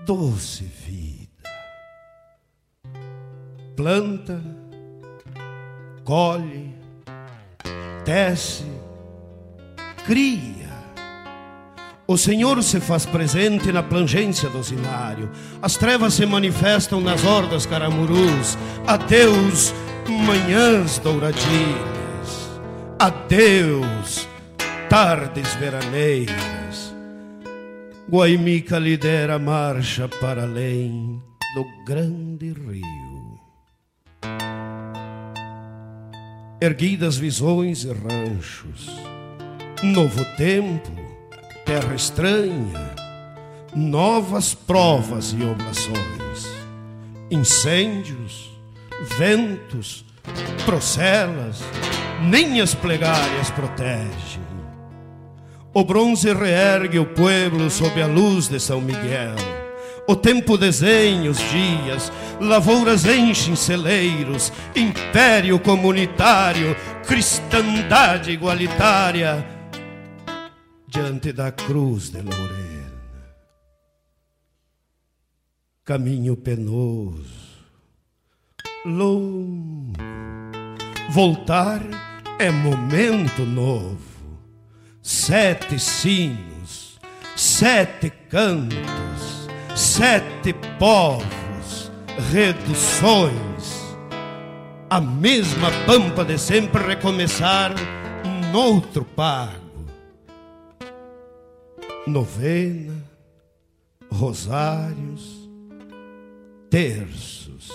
doce vida, planta, colhe, tece, cria o Senhor se faz presente na plangência do sinário. As trevas se manifestam nas hordas caramurus. Adeus, manhãs douradinhas. Adeus, tardes veraneiras. Guaimica lidera a marcha para além do grande rio. Erguidas visões e ranchos. Novo tempo terra estranha, novas provas e oblações, incêndios, ventos, procelas, nem as plegárias protegem. O bronze reergue o pueblo sob a luz de São Miguel. O tempo desenha os dias, lavouras enchem celeiros, império comunitário, cristandade igualitária, diante da cruz de Lorena. Caminho penoso, longo, voltar é momento novo. Sete sinos, sete cantos sete povos, reduções, a mesma pampa de sempre recomeçar noutro pago. Novena, rosários, terços,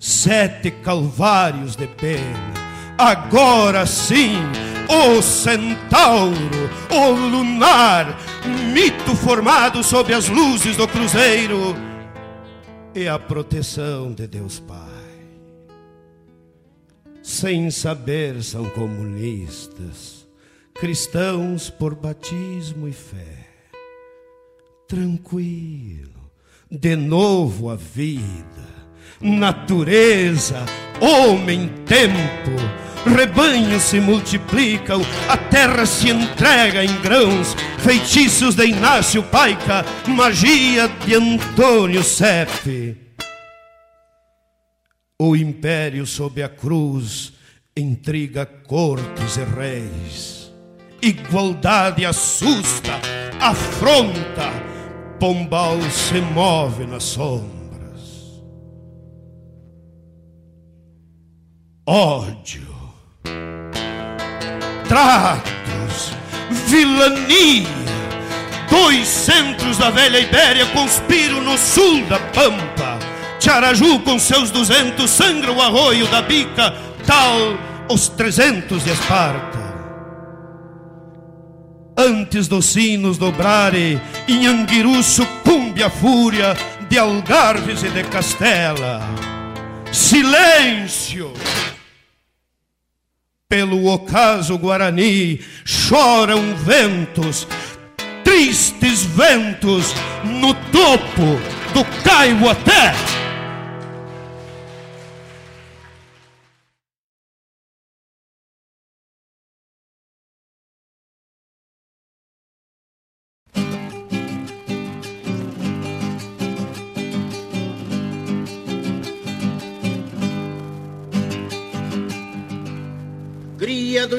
sete calvários de pena. Agora sim, o centauro, o lunar, mito formado sob as luzes do cruzeiro e a proteção de Deus Pai. Sem saber são comunistas, cristãos por batismo e fé. Tranquilo, de novo a vida, natureza, homem, tempo rebanhos se multiplicam, a terra se entrega em grãos, feitiços de Inácio Paica, magia de Antônio Sepe. O império sob a cruz intriga cortes e reis. Igualdade assusta, afronta, Pombal se move nas sombras. Ódio tratos, vilania. Dois centros da velha Ibéria conspiram no sul da Pampa. Tiaraju com seus duzentos sangra o arroio da bica, tal os trezentos de Esparta. Antes dos sinos dobrarem, em Anguiru sucumbe a fúria de Algarves e de Castela. Silêncio! Pelo ocaso Guarani choram ventos, tristes ventos, no topo do Caiuaté. do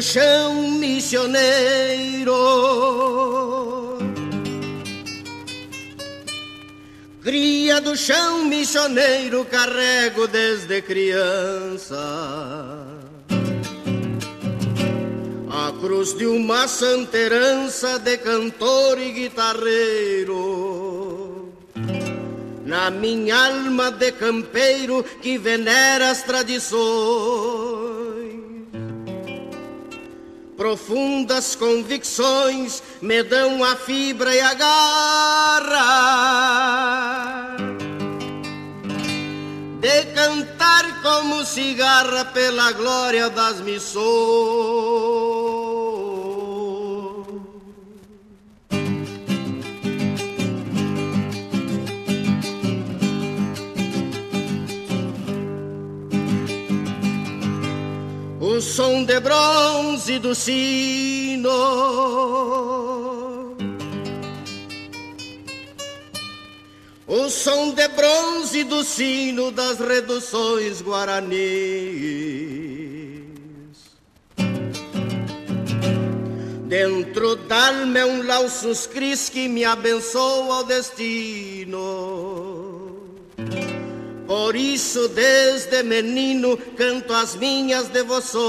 chão missioneiro. Cria do chão missioneiro, carrego desde criança. A cruz de uma santa herança de cantor e guitarreiro. Na minha alma de campeiro que venera as tradições Profundas convicções me dão a fibra e a garra de cantar como cigarra pela glória das missões. O som de bronze do sino. O som de bronze do sino das reduções guaranis. Dentro da-alma é um lausus cris que me abençoa o destino. Por isso, desde menino, canto as minhas devoções.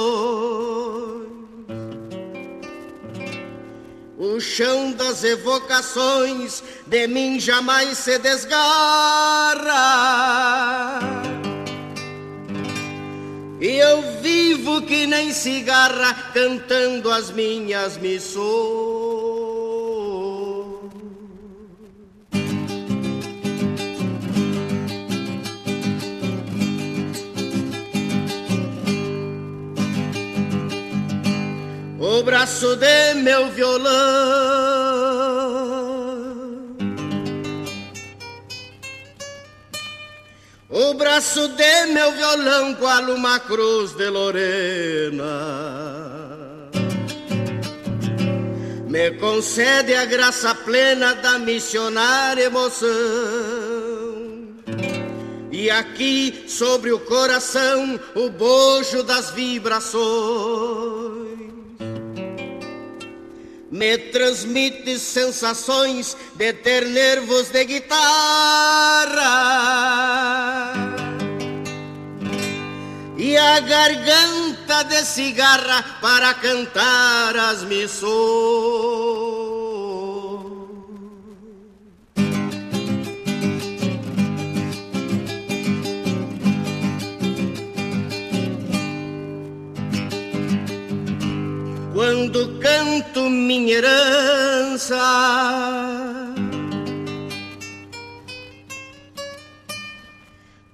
O chão das evocações de mim jamais se desgarra. E eu vivo que nem cigarra, cantando as minhas missões. Braço de meu violão. O braço de meu violão, qual uma cruz de Lorena me concede a graça plena da missionária emoção. E aqui sobre o coração o bojo das vibrações me transmite sensações de ter nervos de guitarra e a garganta de cigarra para cantar as missões. Quando canto minha herança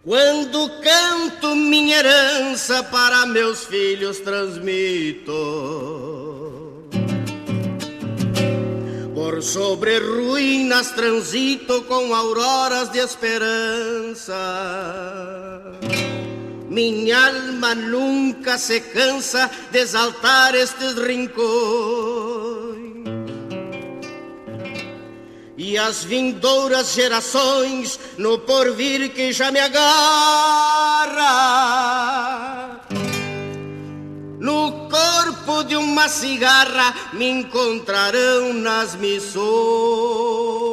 Quando canto minha herança para meus filhos transmito. Por sobre ruínas transito com auroras de esperança. Minha alma nunca se cansa de exaltar estes rincões e as vindouras gerações no porvir que já me agarra. No corpo de uma cigarra me encontrarão nas missões.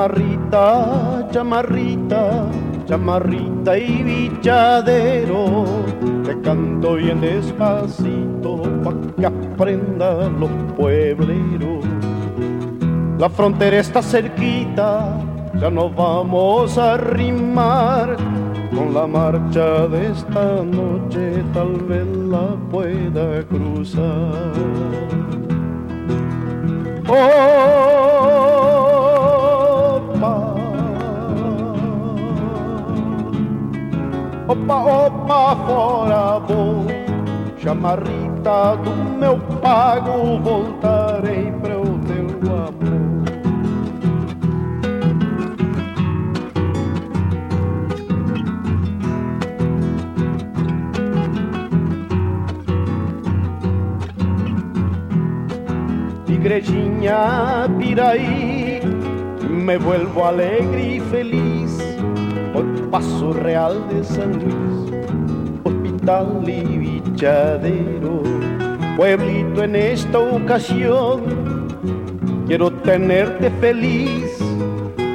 Chamarrita, chamarrita, chamarrita y bichadero, te canto bien despacito pa' que aprendan los puebleros. La frontera está cerquita, ya nos vamos a arrimar. Con la marcha de esta noche tal vez la pueda cruzar. Oh, Opa, opa, fora vou. Chamarrita do meu pago Voltarei para o teu amor. Igrejinha Piraí Me vuelvo alegre e feliz Paso Real de San Luis, Hospital y Bichadero, pueblito en esta ocasión, quiero tenerte feliz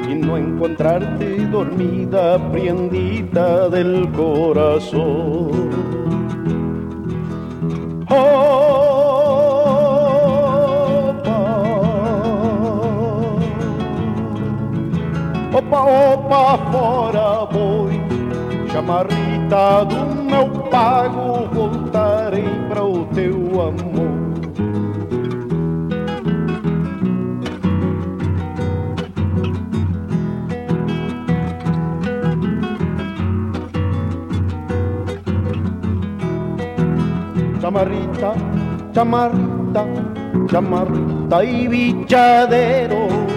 y no encontrarte dormida, prendita del corazón. Opa, opa, fora boi Chamarrita do meu pago Voltarei para o teu amor. Chamarrita, chamarrita, chamarrita y bichadero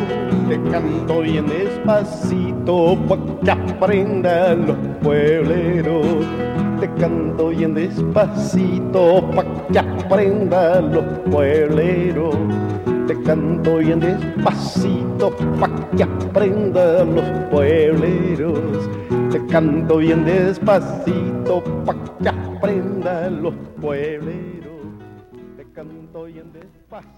te canto bien despacito pa' que aprendan los puebleros. Te canto bien despacito pa' que aprendan los puebleros. Te canto bien despacito pa' que aprendan los puebleros. Te canto bien despacito pa' que aprendan los puebleros. Te canto bien despacito.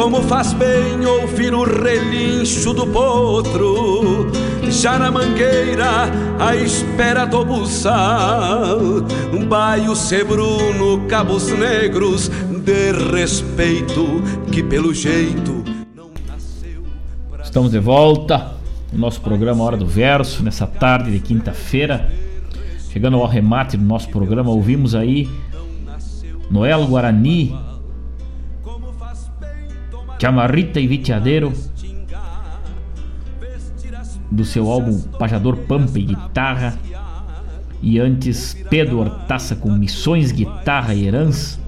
Como faz bem ouvir o relincho do potro, já na mangueira, à espera do buçal. Um baio sebruno, cabos negros, de respeito, que pelo jeito Estamos de volta no nosso programa Hora do Verso, nessa tarde de quinta-feira. Chegando ao arremate do nosso programa, ouvimos aí Noel Guarani, Chamarrita e Viteadeiro, do seu álbum Pajador Pampa e Guitarra. E antes, Pedro Hortaça com Missões, Guitarra e Herança.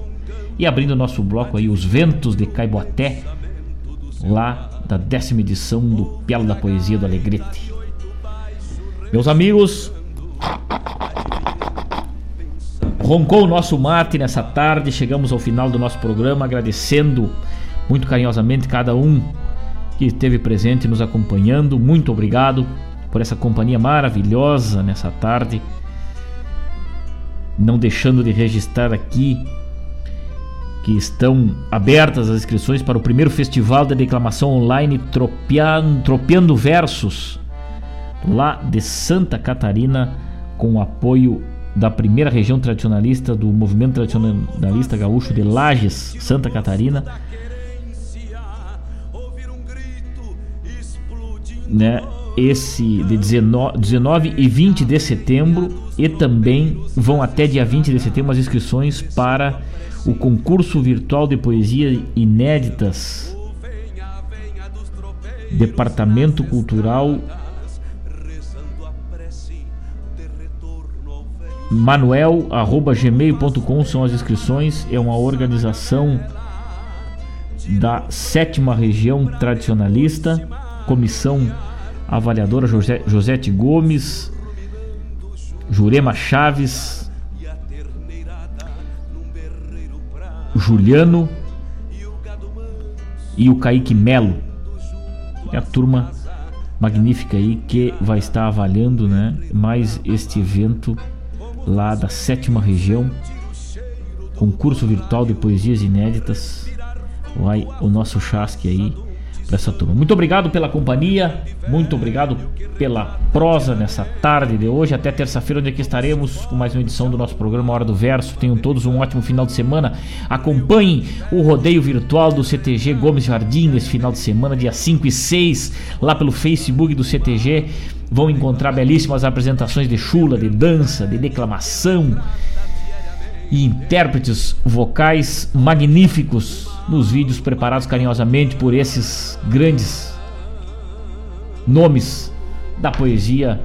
E abrindo nosso bloco aí, Os Ventos de Caiboaté, lá da décima edição do Pialo da Poesia do Alegrete. Meus amigos, roncou o nosso mate nessa tarde, chegamos ao final do nosso programa, agradecendo muito carinhosamente cada um que esteve presente nos acompanhando. Muito obrigado por essa companhia maravilhosa nessa tarde. Não deixando de registrar aqui que estão abertas as inscrições para o primeiro festival de declamação online Tropeando, Tropeando Versos, lá de Santa Catarina, com o apoio da primeira região tradicionalista do movimento tradicionalista gaúcho de Lages, Santa Catarina. Né, esse de 19, 19 e 20 de setembro e também vão até dia 20 de setembro as inscrições para o concurso virtual de poesia inéditas. Departamento Cultural manuel@gmail.com são as inscrições, é uma organização da sétima região tradicionalista, comissão avaliadora José, Josete Gomes, Jurema Chaves, Juliano e o Kaique Melo. É a turma magnífica aí que vai estar avaliando né, mais este evento lá da sétima região. Concurso virtual de poesias inéditas. Vai o nosso chasque aí turma. Muito obrigado pela companhia, muito obrigado pela prosa nessa tarde de hoje. Até terça-feira, onde aqui estaremos com mais uma edição do nosso programa Hora do Verso. Tenham todos um ótimo final de semana. Acompanhem o rodeio virtual do CTG Gomes Jardim nesse final de semana, dia 5 e 6, lá pelo Facebook do CTG. Vão encontrar belíssimas apresentações de chula, de dança, de declamação e intérpretes vocais magníficos nos vídeos preparados carinhosamente por esses grandes nomes da poesia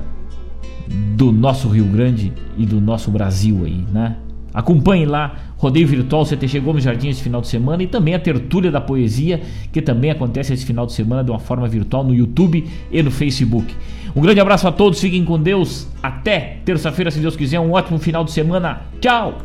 do nosso Rio Grande e do nosso Brasil aí, né? Acompanhe lá Rodeio Virtual CTG Gomes Jardim esse final de semana e também a Tertúlia da Poesia, que também acontece esse final de semana de uma forma virtual no YouTube e no Facebook. Um grande abraço a todos, fiquem com Deus. Até terça-feira, se Deus quiser. Um ótimo final de semana. Tchau!